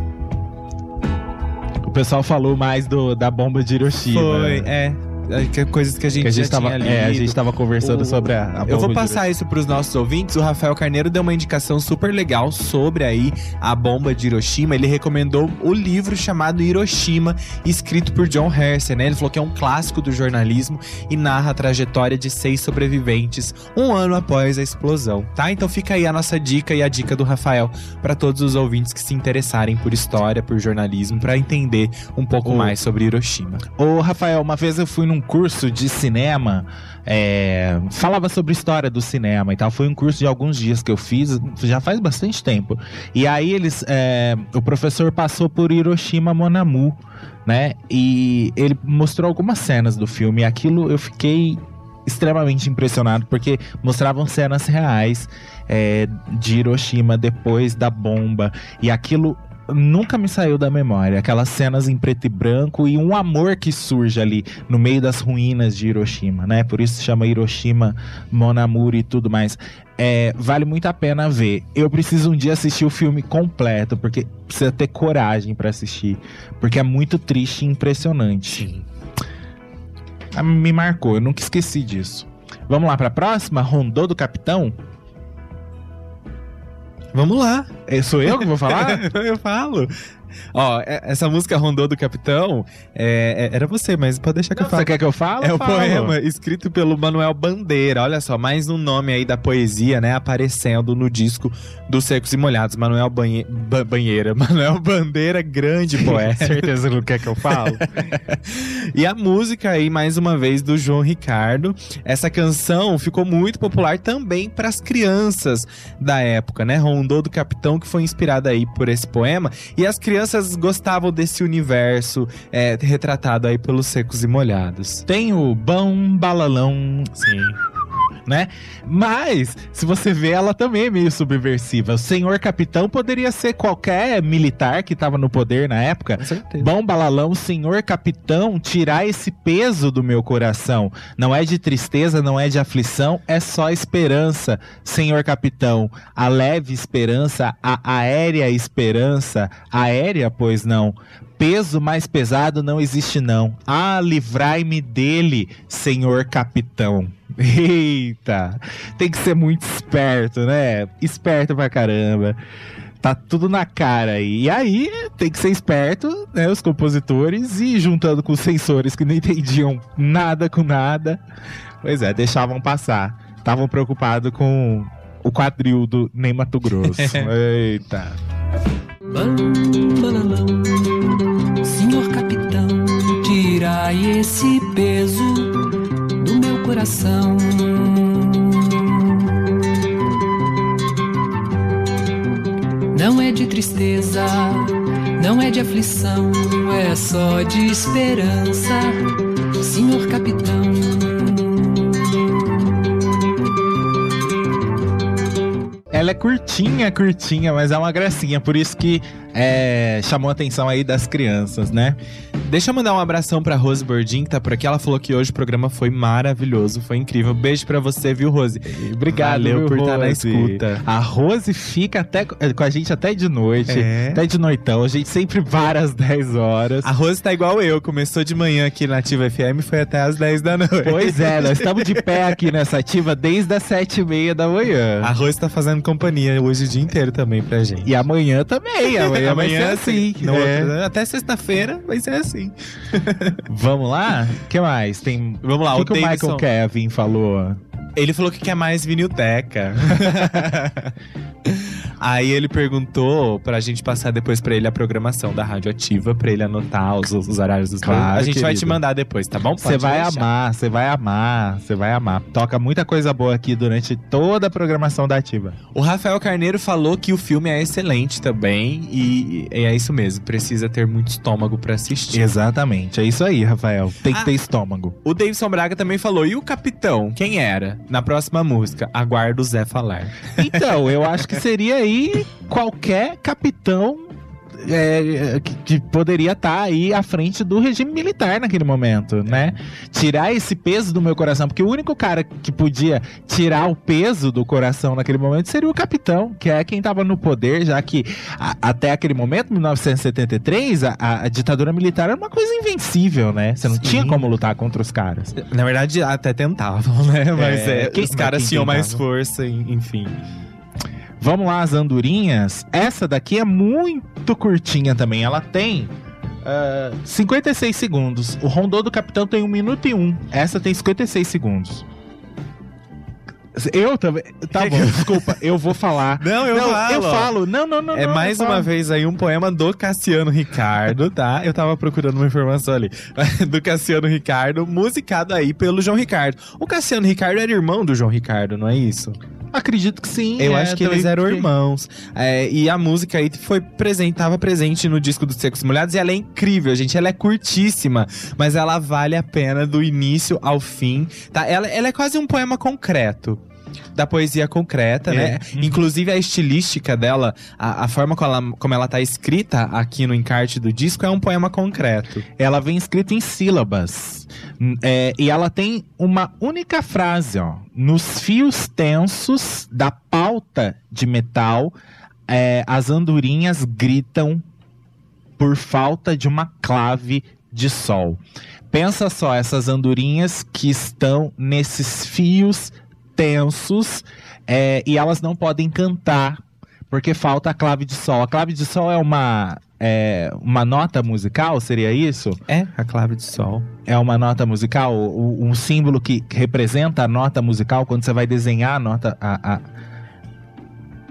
O pessoal falou mais do, da bomba de Hiroshima. foi, é. É, que- Coisas que a gente, Que a gente já tava, é, a gente tava conversando O- sobre a, a Eu vou passar isso pros nossos ouvintes. O Rafael Carneiro deu uma indicação super legal sobre aí a bomba de Hiroshima. Ele recomendou o livro chamado Hiroshima, escrito por John Hersey, né? Ele falou que é um clássico do jornalismo e narra a trajetória de seis sobreviventes um ano após a explosão, tá? Então fica aí a nossa dica e a dica do Rafael para todos os ouvintes que se interessarem por história, por jornalismo, para entender um pouco O- mais sobre Hiroshima. Ô, Rafael, uma vez eu fui num curso de cinema, é, falava sobre história do cinema e tal. Foi um curso de alguns dias que eu fiz, já faz bastante tempo. E aí eles, é, o professor passou por Hiroshima Monamu, né? E ele mostrou algumas cenas do filme. E aquilo eu fiquei extremamente impressionado porque mostravam cenas reais é, de Hiroshima depois da bomba e aquilo nunca me saiu da memória. Aquelas cenas em preto e branco e um amor que surge ali no meio das ruínas de Hiroshima, né? Por isso se chama Hiroshima, Monamuri e tudo mais. É, vale muito a pena ver. Eu preciso um dia assistir o filme completo, porque precisa ter coragem pra assistir, porque é muito triste e impressionante. Ah, Me marcou, eu nunca esqueci disso. Vamos lá pra próxima? Rondô do Capitão? Vamos lá. É, sou eu que vou falar? eu falo. Ó, é- essa música Rondô do Capitão é- é- era você, mas pode deixar que eu Não, falo. Você quer que eu fale? É o poema escrito pelo Manuel Bandeira. Olha só, mais um nome aí da poesia, né? Aparecendo no disco dos Secos e Molhados. Manuel Banhe... Ba- Banheira. Manuel Bandeira, grande poeta. Certeza não quer que eu falo? E a música aí, mais uma vez, do João Ricardo. Essa canção ficou muito popular também para as crianças da época, né? Rondô do Capitão, que foi inspirada aí por esse poema. E as crianças gostavam desse universo é, retratado aí pelos Secos e Molhados. Tem o Bão Balalão, Sim. Né? Mas, se você vê, ela também é meio subversiva. O senhor capitão poderia ser qualquer militar que tava no poder na época. Bom balalão, senhor capitão, tirar esse peso do meu coração. Não é de tristeza, não é de aflição, é só esperança, senhor capitão. A leve esperança, a aérea esperança, aérea, pois não. Peso mais pesado não existe não. Ah, livrai-me dele, senhor capitão. Eita, tem que ser muito esperto, né? Esperto pra caramba. Tá tudo na cara aí. E aí, tem que ser esperto, né? Os compositores e juntando com os sensores que não entendiam nada com nada. Pois é, deixavam passar. Estavam preocupados com o quadril do Ney Mato Grosso. Eita. Senhor capitão, tirai vai esse peso coração. Não é de tristeza, não é de aflição, é só de esperança, senhor capitão. Ela é curtinha, curtinha, mas é uma gracinha. Por isso que é, chamou a atenção aí das crianças, né? Deixa eu mandar um abração pra Rose Bordin, que tá por aqui. Ela falou que hoje o programa foi maravilhoso, foi incrível. Beijo pra você, viu, Rose? Obrigado Valeu viu, por estar na Rose. escuta. A Rose fica até com a gente até de noite, É. até de noitão. A gente sempre para às 10 horas. A Rose tá igual eu, começou de manhã aqui na Ativa FM e foi até às 10 da noite. Pois é, nós estamos de pé aqui nessa ativa desde as 7 e meia da manhã. A Rose tá fazendo companhia hoje o dia inteiro também pra gente. E amanhã também, amanhã, vai ser assim. É. outro- até sexta-feira vai ser assim. Vamos lá? O que mais? Tem... Vamos lá, o o, que, que o Michael Kevin falou? Ele falou que quer mais vinilteca. Aí ele perguntou pra gente passar depois pra ele a programação da Rádio Ativa, pra ele anotar os, os horários dos Claro, programas. A gente vai querido. te mandar depois, tá bom? Você vai deixar. amar, você vai amar, você vai amar. Toca muita coisa boa aqui durante toda a programação da Ativa. O Rafael Carneiro falou que o filme é excelente também e, e é isso mesmo, precisa ter muito estômago pra assistir. Exatamente, é isso aí, Rafael. Tem que Ah. ter estômago. O Davidson Braga também falou, e o capitão, quem era? Na próxima música, aguardo o Zé falar. Então, eu acho que seria aí qualquer capitão é, que, que poderia estar aí à frente do regime militar naquele momento, né? Tirar esse peso do meu coração, porque o único cara que podia tirar o peso do coração naquele momento seria o capitão, que é quem estava no poder, já que a- até aquele momento, 1973, a, a- ditadura militar era uma coisa invencível, né? Você não Sim. tinha como lutar contra os caras. Na verdade, até tentavam, né? Mas É, é, quem- os caras tinham mais força, en- enfim. Vamos lá, as andorinhas. Essa daqui é muito curtinha também. Ela tem ah, 56 segundos. O rondô do capitão tem 1 minuto e 1. Essa tem 56 segundos. Eu também. Tá bom, desculpa. Eu vou falar. Não, eu não, falo. eu falo. Não, não, não. É não, mais uma vez aí um poema do Cassiano Ricardo, tá? Eu tava procurando uma informação ali. Do Cassiano Ricardo, musicado aí pelo João Ricardo. O Cassiano Ricardo era irmão do João Ricardo, não é isso? Acredito que sim. Eu é, acho que eles eram fiquei- irmãos. É, e a música aí foi presente, tava presente no disco dos Secos Molhados e ela é incrível, gente. Ela é curtíssima, mas ela vale a pena do início ao fim. Tá? Ela, ela é quase um poema concreto. Da poesia concreta, É. né? Uhum. Inclusive a estilística dela, a, a forma como ela, como ela tá escrita aqui no encarte do disco é um poema concreto. Ela vem escrita em sílabas. É, e ela tem uma única frase, ó. Nos fios tensos da pauta de metal, é, as andorinhas gritam por falta de uma clave de sol. Pensa só, essas andorinhas que estão nesses fios tensos é, e elas não podem cantar porque falta a clave de sol. A clave de sol é uma é, uma nota musical, seria isso? É a clave de sol. É uma nota musical, um símbolo que representa a nota musical quando você vai desenhar a nota. A, a-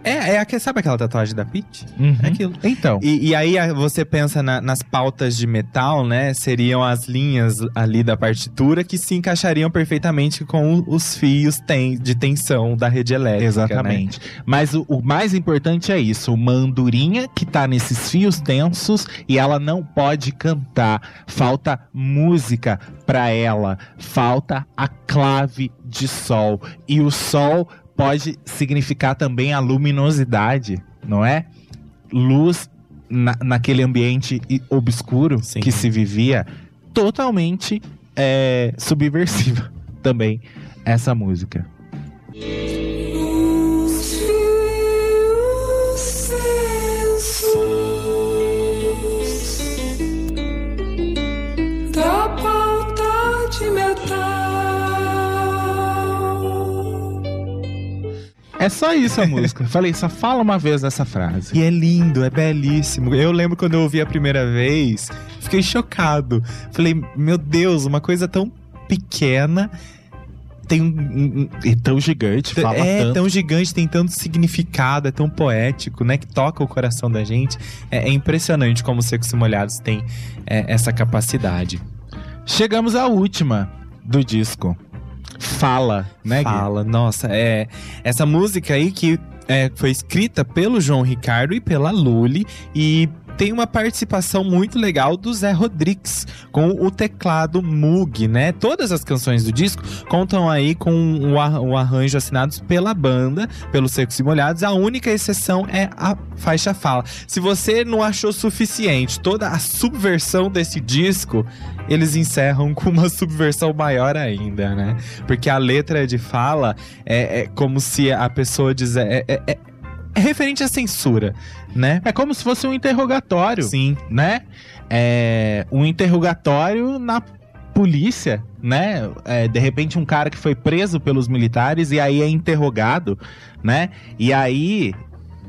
É, é aquele, sabe aquela tatuagem da Peach? Uhum. É aquilo. Então, E, e aí a- você pensa na- nas pautas de metal, né? Seriam as linhas ali da partitura que se encaixariam perfeitamente com os fios ten- de tensão da rede elétrica. né? exatamente. Mas o, o mais importante é isso: uma andorinha que tá nesses fios tensos e ela não pode cantar. Falta música pra ela, falta a clave de sol. E o sol pode significar também a luminosidade, não é? Luz na, naquele ambiente obscuro Sim. que se vivia, totalmente é, subversiva também essa música. Só isso a música. Falei, só fala uma vez essa frase. E é lindo, é belíssimo. Eu lembro quando eu ouvi a primeira vez, fiquei chocado. Falei, meu Deus, uma coisa tão pequena tem um- um, E tão gigante, fala é tanto. tão gigante, tem tanto significado, é tão poético, né? Que toca o coração da gente. É, é impressionante como os Secos e Molhados têm é, essa capacidade. Chegamos à última do disco. Fala, né? Fala, nossa, é. Essa música aí que é, foi escrita pelo João Ricardo e pela Lully e tem uma participação muito legal do Zé Rodrigues com o teclado Moog, né? Todas as canções do disco contam aí com o, ar- o arranjo assinados pela banda, pelos Secos e Molhados. A única exceção é a faixa fala. Se você não achou suficiente toda a subversão desse disco, eles encerram com uma subversão maior ainda, né? Porque a letra de fala é, é como se a pessoa dizer. É- é- é referente à censura, né? É como se fosse um interrogatório, Sim. né? É um interrogatório na polícia, né? É, de repente um cara que foi preso pelos militares e aí é interrogado, né? E aí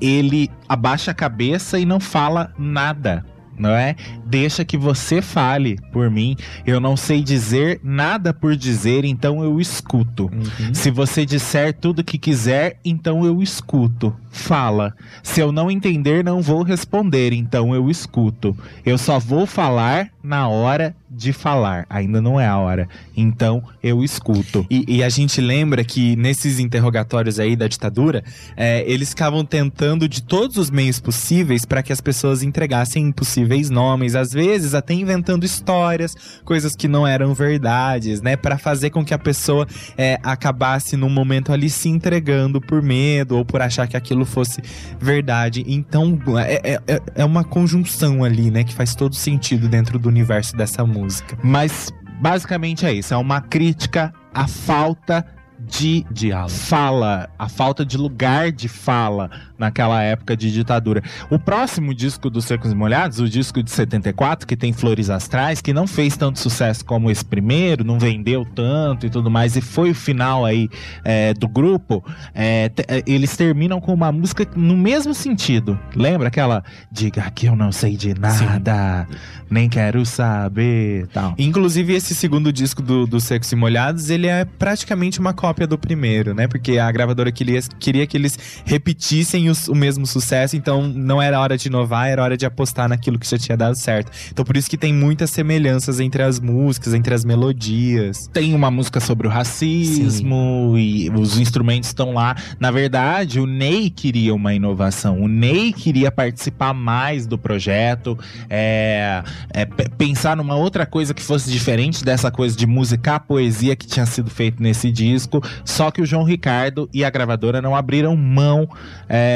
ele abaixa a cabeça e não fala nada. Não é? Deixa que você fale por mim. Eu não sei dizer nada por dizer, então eu escuto. Uhum. Se você disser tudo o que quiser, então eu escuto. Fala. Se eu não entender, não vou responder, então eu escuto. Eu só vou falar na hora de falar. Ainda não é a hora. Então eu escuto. E, e a gente lembra que nesses interrogatórios aí da ditadura, é, eles ficavam tentando de todos os meios possíveis para que as pessoas entregassem impossíveis nomes, às vezes até inventando histórias, coisas que não eram verdades, né, para fazer com que a pessoa é, acabasse num momento ali se entregando por medo ou por achar que aquilo fosse verdade. Então é, é, é uma conjunção ali, né, que faz todo sentido dentro do universo dessa música. Mas basicamente é isso. É uma crítica à falta de Diálogo. fala, a falta de lugar de fala naquela época de ditadura. O próximo disco dos Secos e Molhados, o disco de 74, que tem Flores Astrais, que não fez tanto sucesso como esse primeiro, não vendeu tanto e tudo mais, e foi o final aí é, do grupo, é, é, eles terminam com uma música no mesmo sentido. Lembra aquela Diga que eu não sei de nada, nem quero saber, tal. Inclusive, esse segundo disco do, do Secos e Molhados, ele é praticamente uma cópia do primeiro, né? Porque a gravadora queria, queria que eles repetissem os- o mesmo sucesso, então não era hora de inovar, era hora de apostar naquilo que já tinha dado certo. Então por isso que tem muitas semelhanças entre as músicas, entre as melodias. tem uma música sobre o racismo e os instrumentos estão lá. Na verdade, o Ney queria uma inovação. O Ney queria participar mais do projeto, é, é, pe- pensar numa outra coisa que fosse diferente dessa coisa de musicar a poesia que tinha sido feito nesse disco. Só que o João Ricardo e a gravadora não abriram mão é,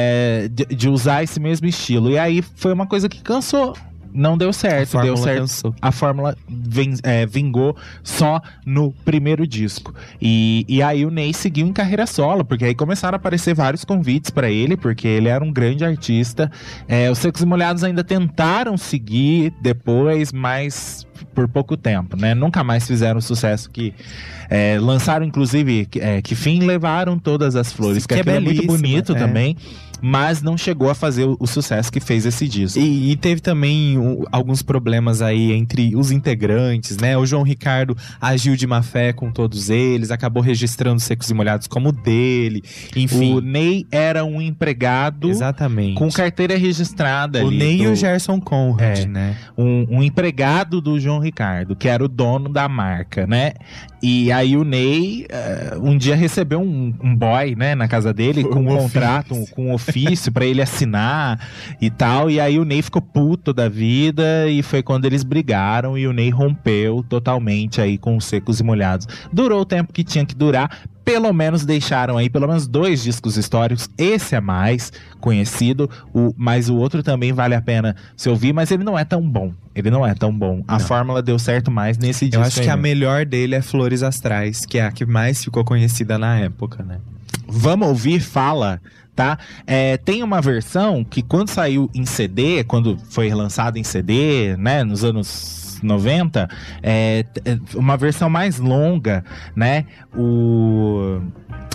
de, de usar esse mesmo estilo. E aí foi uma coisa que cansou. Não deu certo, deu certo cansou. a fórmula ven- é, vingou só no primeiro disco. E, e aí o Ney seguiu em carreira solo, porque aí começaram a aparecer vários convites pra ele, porque ele era um grande artista. É, os Secos e Molhados ainda tentaram seguir depois, mas por pouco tempo, né? Nunca mais fizeram o sucesso que é, lançaram, inclusive, que, é, que fim levaram todas as flores, que, que é é muito bonito é. também. Mas não chegou a fazer o, o sucesso que fez esse disco. E, e teve também o- alguns problemas aí entre os integrantes, né? O João Ricardo agiu de má fé com todos eles, acabou registrando Secos e Molhados como dele. Enfim, O Ney era um empregado exatamente. com carteira registrada o. Ney e do- o Gerson Conrad, É. né? um, um empregado do João Ricardo, que era o dono da marca, né? E aí o Ney eh, um dia recebeu um, um boy, né, na casa dele, com um, Um contrato, um- com um ofício pra ele assinar e tal. E aí o Ney ficou puto da vida e foi quando eles brigaram e o Ney rompeu totalmente aí com os secos e molhados. Durou o tempo que tinha que durar. Pelo menos deixaram aí pelo menos dois discos históricos. Esse é mais conhecido, o, mas o outro também vale a pena se ouvir, mas ele não é tão bom. Ele não é tão bom. A Não. fórmula deu certo mais nesse disco. Eu acho que aí a mesmo. melhor dele é Flores Astrais, que é a que mais ficou conhecida na época, né? Vamos ouvir Fala, tá? É, tem uma versão que quando saiu em CD, quando foi lançado em CD, né, nos anos 90, é, uma versão mais longa, né? O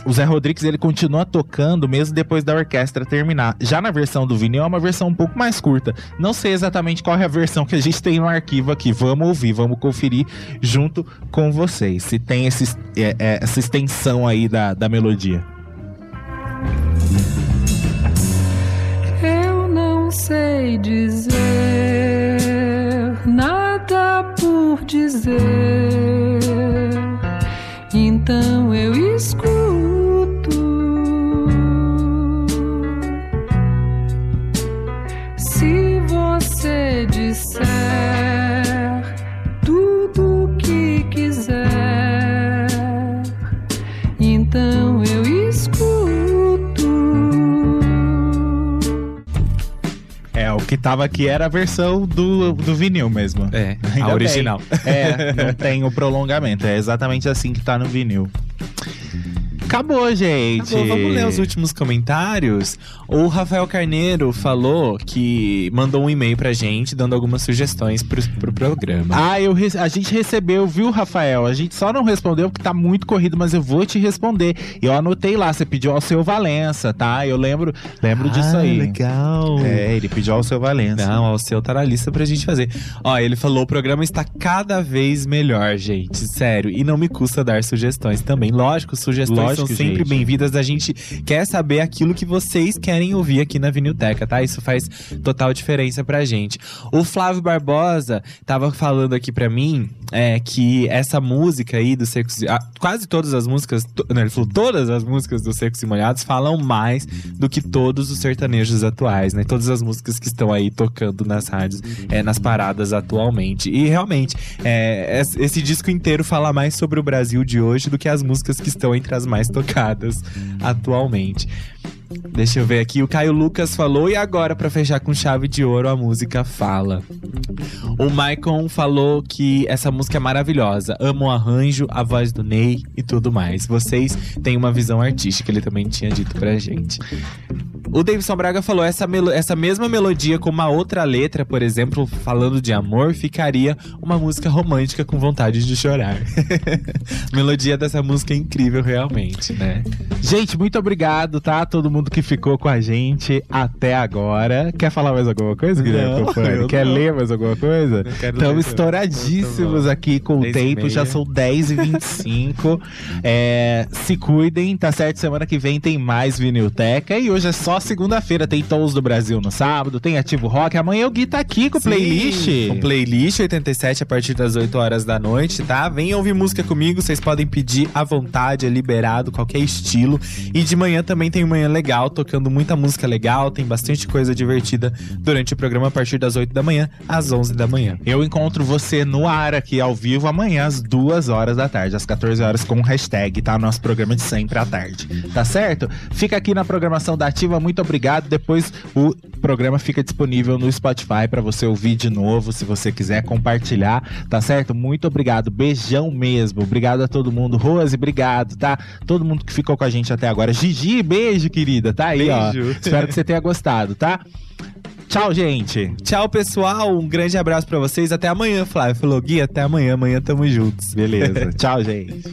o Zé Rodrigues ele continua tocando mesmo depois da orquestra terminar. Já na versão do vinil é uma versão um pouco mais curta. Não sei exatamente qual é a versão que a gente tem no arquivo aqui. Vamos ouvir, vamos conferir junto com vocês. Se tem esse, é, é, essa extensão aí da, da melodia. Eu não sei dizer por dizer. Então eu escuto. Se você disser que tava aqui era a versão do, do vinil mesmo. É, Ainda a bem. original. É, não tem o prolongamento. É exatamente assim que tá no vinil. Acabou, gente. Bom, vamos ler os últimos comentários. O Rafael Carneiro falou que mandou um e-mail pra gente dando algumas sugestões pro, pro programa. Ah, eu a gente recebeu, viu, Rafael? A gente só não respondeu porque tá muito corrido, mas eu vou te responder. Eu anotei lá, você pediu ao seu Valença, tá? Eu lembro, lembro disso aí. Ah, legal. É, ele pediu ao seu Valença. Não, o seu tá na lista pra gente fazer. Ó, ele falou: o programa está cada vez melhor, gente. Sério. E não me custa dar sugestões também. Lógico, sugestões Lógico, são sempre bem-vindas. A gente quer saber aquilo que vocês querem ouvir aqui na Vinilteca, tá? Isso faz total diferença pra gente. O Flávio Barbosa tava falando aqui pra mim é, que essa música aí do Secos e... ah, quase todas as músicas, não, ele falou todas as músicas do Secos e Molhados falam mais do que todos os sertanejos atuais, né? Todas as músicas que estão aí tocando nas rádios, é, nas paradas atualmente. E realmente, é, es- esse disco inteiro fala mais sobre o Brasil de hoje do que as músicas que estão entre as mais tocadas atualmente. Deixa eu ver aqui, o Caio Lucas falou, e agora, pra fechar com chave de ouro, a música fala. O Maicon falou que essa música é maravilhosa. Amo o arranjo, a voz do Ney e tudo mais. Vocês têm uma visão artística, ele também tinha dito pra gente. O Davidson Braga falou: essa, essa mesma melodia com uma outra letra, por exemplo, falando de amor, ficaria uma música romântica com vontade de chorar. melodia dessa música é incrível, realmente, né? Gente, muito obrigado, tá? Todo mundo que ficou com a gente até agora. Quer falar mais alguma coisa, Guilherme Copani? Quer não. ler mais alguma coisa? Estamos estouradíssimos aqui com o 10 tempo, já são 10 e 25 é, Se cuidem, tá certo? Semana que vem tem mais Vinilteca. E hoje é só segunda-feira. Tem Tons do Brasil no sábado, tem Ativo Rock. Amanhã o Gui tá aqui com o playlist. Com playlist 87 a partir das 8 horas da noite, tá? Venham ouvir música comigo, vocês podem pedir à vontade, é liberado, qualquer estilo. E de manhã também tem manhã legal, tocando muita música legal, tem bastante coisa divertida durante o programa a partir das 8 da manhã às 11 da manhã. Eu encontro você no ar aqui ao vivo amanhã às 2 horas da tarde, às 14 horas com o hashtag, tá? Nosso programa de sempre à tarde. Tá certo? Fica aqui na programação da Ativa, muito obrigado. Depois o programa fica disponível no Spotify pra você ouvir de novo, se você quiser compartilhar, tá certo? Muito obrigado. Beijão mesmo. Obrigado a todo mundo. Rose, obrigado, tá? Todo mundo que ficou com a gente até agora. Gigi, beijo, querida. Tá aí, ó. Beijo. Espero que você tenha gostado, tá? Tchau, gente. Tchau, pessoal. Um grande abraço pra vocês. Até amanhã, Flávio. Falou, Gui, até amanhã. Amanhã tamo juntos. Beleza. Tchau, gente.